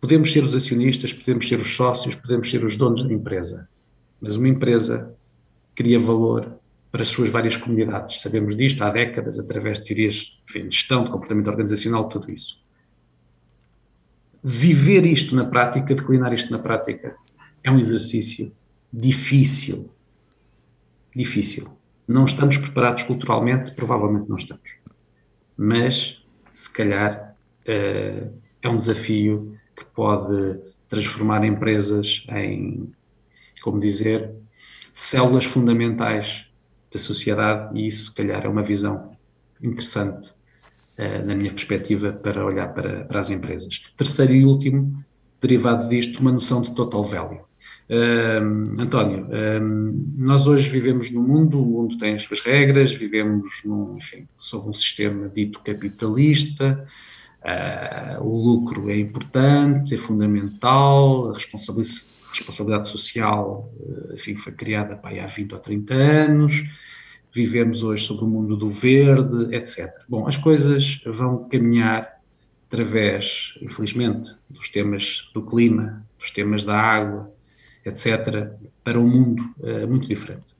B: Podemos ser os acionistas, podemos ser os sócios, podemos ser os donos da empresa, mas uma empresa cria valor para as suas várias comunidades. Sabemos disto há décadas, através de teorias de gestão, de comportamento organizacional, tudo isso. Viver isto na prática, declinar isto na prática, é um exercício difícil. Difícil. Não estamos preparados culturalmente, provavelmente não estamos. Mas, se calhar, eh, é um desafio que pode transformar empresas em, como dizer, células fundamentais da sociedade e isso, se calhar, é uma visão interessante eh, na minha perspectiva para olhar para, para as empresas. Terceiro e último, derivado disto, uma noção de total value. Um, António, um, nós hoje vivemos num mundo, o mundo tem as suas regras, vivemos num, enfim, sob um sistema dito capitalista, uh, o lucro é importante, é fundamental, a responsabilidade, responsabilidade social uh, enfim, foi criada pá, há 20 ou 30 anos, vivemos hoje sobre o mundo do verde, etc. Bom, as coisas vão caminhar através, infelizmente, dos temas do clima, dos temas da água, etc., para um mundo uh, muito diferente.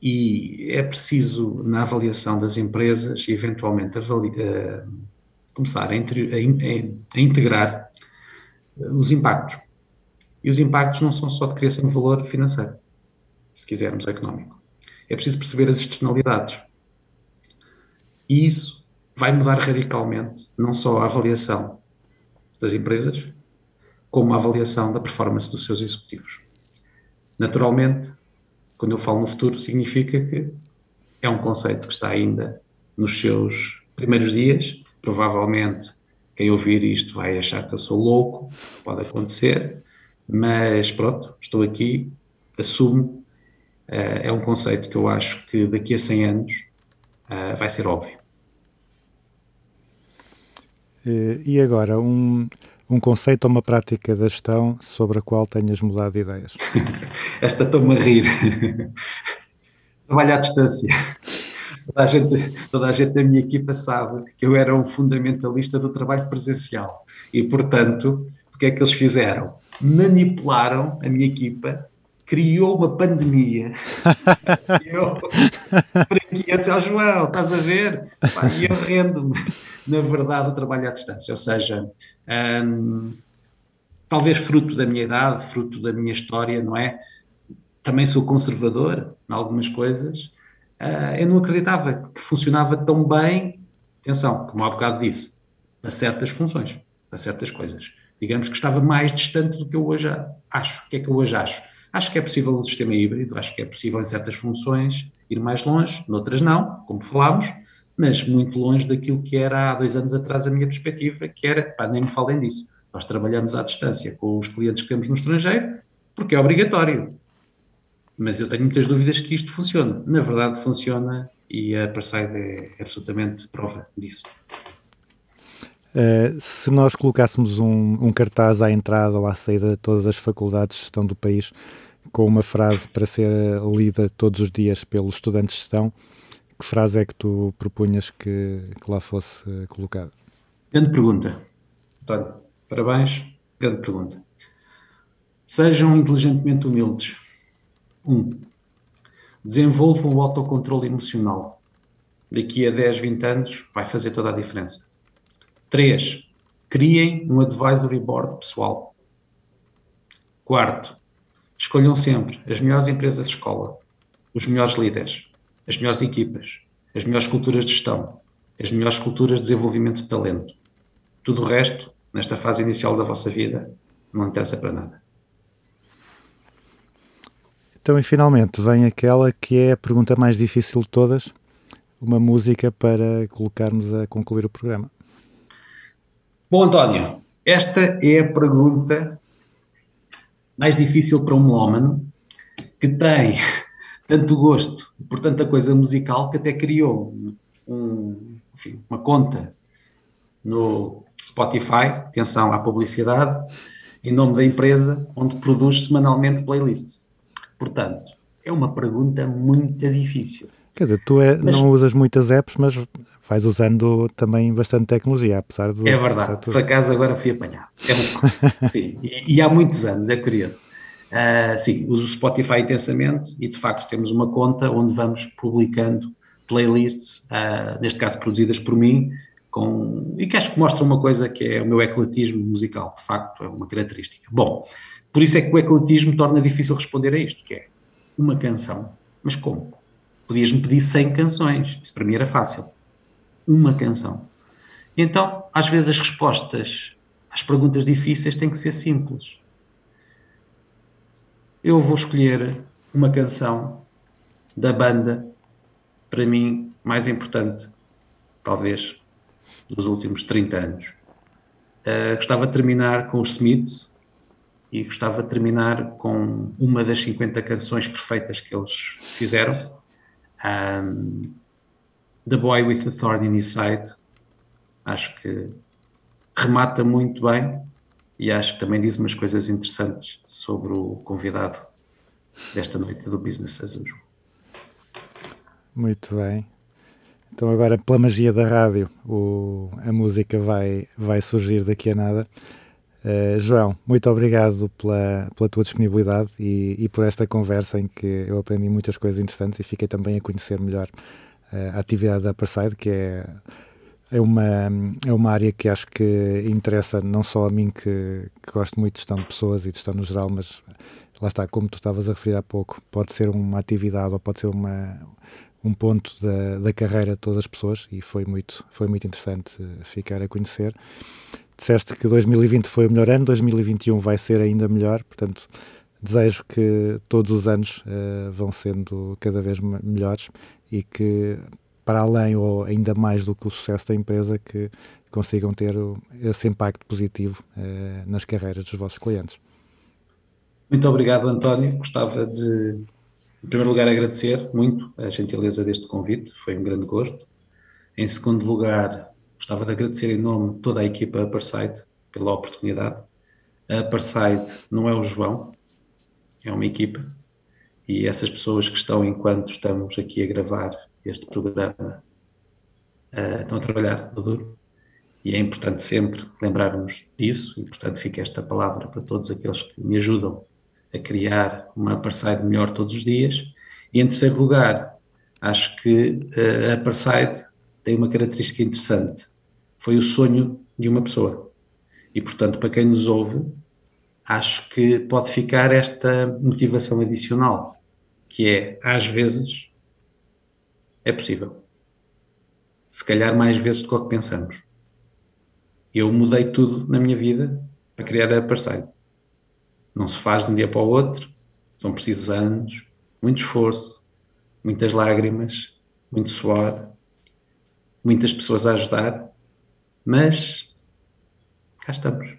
B: E é preciso, na avaliação das empresas, eventualmente uh, começar a, a, a integrar os impactos. E os impactos não são só de criação de valor financeiro, se quisermos, económico. É preciso perceber as externalidades. E isso vai mudar radicalmente não só a avaliação das empresas, como a avaliação da performance dos seus executivos. Naturalmente, quando eu falo no futuro, significa que é um conceito que está ainda nos seus primeiros dias. Provavelmente, quem ouvir isto vai achar que eu sou louco, pode acontecer, mas pronto, estou aqui, assumo. é um conceito que eu acho que daqui a 100 anos vai ser óbvio.
A: E agora, um, um conceito ou uma prática da gestão sobre a qual tenhas mudado de ideias?
B: Esta estou-me a rir. Trabalho à distância. Toda a, gente, toda a gente da minha equipa sabe que eu era um fundamentalista do trabalho presencial. E, portanto, o que é que eles fizeram? Manipularam a minha equipa criou uma pandemia. eu, franquia, disse, oh, João, estás a ver? e eu rendo-me, na verdade, o trabalho à distância. Ou seja, hum, talvez fruto da minha idade, fruto da minha história, não é? Também sou conservador em algumas coisas. Uh, eu não acreditava que funcionava tão bem, atenção, como há bocado disse, a certas funções, a certas coisas. Digamos que estava mais distante do que eu hoje acho. O que é que eu hoje acho? Acho que é possível um sistema híbrido, acho que é possível em certas funções ir mais longe, noutras não, como falámos, mas muito longe daquilo que era há dois anos atrás a minha perspectiva, que era, pá, nem me falem disso, nós trabalhamos à distância com os clientes que temos no estrangeiro, porque é obrigatório. Mas eu tenho muitas dúvidas que isto funcione. Na verdade, funciona e a Parside é absolutamente prova disso.
A: Uh, se nós colocássemos um, um, cartaz à entrada ou à saída de todas as faculdades de gestão do país com uma frase para ser lida todos os dias pelos estudantes de gestão, que frase é que tu propunhas que, que lá fosse colocada?
B: Grande pergunta. António, parabéns. Grande pergunta. Sejam inteligentemente humildes. Um, desenvolvam o autocontrole emocional. Daqui a 10, 20 anos vai fazer toda a diferença. 3. Criem um advisory board pessoal. Quarto, escolham sempre as melhores empresas de escola, os melhores líderes, as melhores equipas, as melhores culturas de gestão, as melhores culturas de desenvolvimento de talento. Tudo o resto, nesta fase inicial da vossa vida, não interessa para nada.
A: Então, e finalmente, vem aquela que é a pergunta mais difícil de todas, uma música para colocarmos a concluir o programa.
B: Bom, António, esta é a pergunta mais difícil para um homem que tem tanto gosto por tanta coisa musical que até criou um, enfim, uma conta no Spotify, atenção à publicidade, em nome da empresa, onde produz semanalmente playlists. Portanto, é uma pergunta muito difícil.
A: Quer dizer, tu é, não usas muitas apps, mas vais usando também bastante tecnologia, apesar de.
B: É verdade,
A: de
B: por acaso agora fui apanhado. É facto, sim. E, e há muitos anos, é curioso. Ah, sim, uso o Spotify intensamente e de facto temos uma conta onde vamos publicando playlists, ah, neste caso produzidas por mim, com, e que acho que mostra uma coisa que é o meu ecletismo musical, de facto, é uma característica. Bom, por isso é que o ecletismo torna difícil responder a isto, que é uma canção. Mas como? Podias-me pedir 100 canções, isso para mim era fácil. Uma canção. Então, às vezes as respostas às perguntas difíceis têm que ser simples. Eu vou escolher uma canção da banda, para mim, mais importante, talvez, dos últimos 30 anos. Uh, gostava de terminar com os Smiths e gostava de terminar com uma das 50 canções perfeitas que eles fizeram. Um, The Boy with the Thorn in His Side. Acho que remata muito bem e acho que também diz umas coisas interessantes sobre o convidado desta noite do Business as Usual.
A: Muito bem. Então agora, pela magia da rádio, o- a música vai, vai surgir daqui a nada. Eh, João, muito obrigado pela, pela tua disponibilidade e, e por esta conversa em que eu aprendi muitas coisas interessantes e fiquei também a conhecer melhor a atividade da Parside, que é, é, uma, é uma área que acho que interessa não só a mim, que, que gosto muito de gestão de pessoas e de gestão no geral, mas lá está, como tu estavas a referir há pouco, pode ser uma atividade ou pode ser uma, um ponto da, da carreira de todas as pessoas e foi muito, foi muito interessante eh, ficar a conhecer. Disseste que 2020 foi o melhor ano, 2021 vai ser ainda melhor, portanto, desejo que todos os anos eh, vão sendo cada vez me- melhores e que, para além ou ainda mais do que o sucesso da empresa, que consigam ter esse impacto positivo eh, nas carreiras dos vossos clientes.
B: Muito obrigado, António. Gostava de, em primeiro lugar, agradecer muito a gentileza deste convite, foi um grande gosto. Em segundo lugar, gostava de agradecer em nome de toda a equipa Aparside pela oportunidade. A Aparside não é o João, é uma equipa e essas pessoas que estão enquanto estamos aqui a gravar este programa eh, estão a trabalhar duro e é importante sempre lembrarmos disso e portanto fica esta palavra para todos aqueles que me ajudam a criar uma Aparside melhor todos os dias. E em terceiro lugar acho que eh, a Aparside tem uma característica interessante. Foi o sonho de uma pessoa. E portanto para quem nos ouve acho que pode ficar esta motivação adicional, que é, às vezes, é possível. Se calhar mais vezes do que o que pensamos. Eu mudei tudo na minha vida para criar a Aparside. Não se faz de um dia para o outro, são precisos anos, muito esforço, muitas lágrimas, muito suor, muitas pessoas a ajudar, mas cá estamos,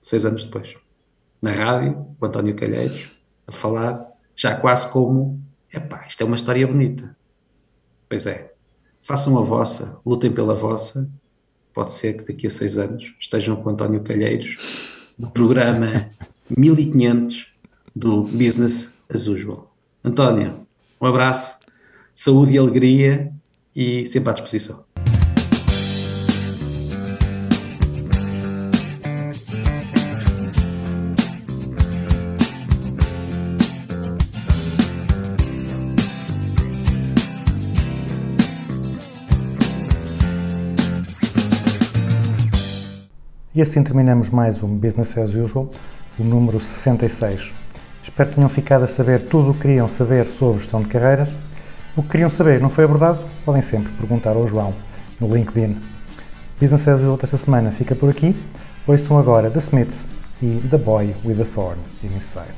B: seis anos depois na rádio, o António Calheiros, a falar, já quase como, epá, isto é uma história bonita. Pois é, façam a vossa, lutem pela vossa, pode ser que daqui a seis anos estejam com o António Calheiros no programa 1500 do Business as Usual. António, um abraço, saúde e alegria e sempre à disposição.
A: E assim terminamos mais um Business as Usual, o número 66. Espero que tenham ficado a saber tudo o que queriam saber sobre gestão de carreiras. O que queriam saber não foi abordado? Podem sempre perguntar ao João no LinkedIn. Business as Usual desta semana fica por aqui. Ouçam agora The Smiths e The Boy with a Thorn in His Side.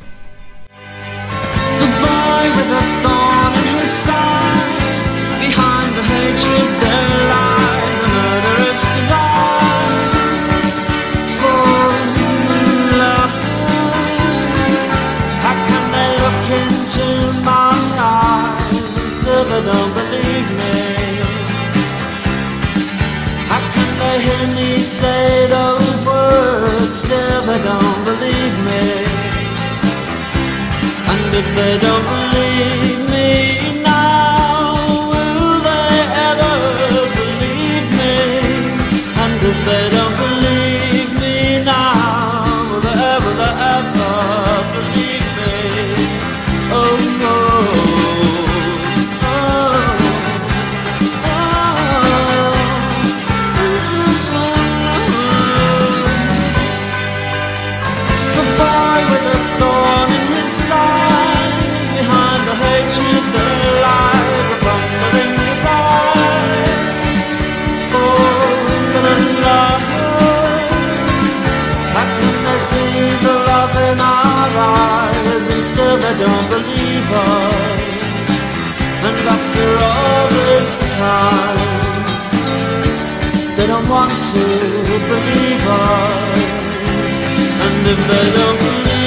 C: If they don't believe after all this time, they don't want to believe us. And if they don't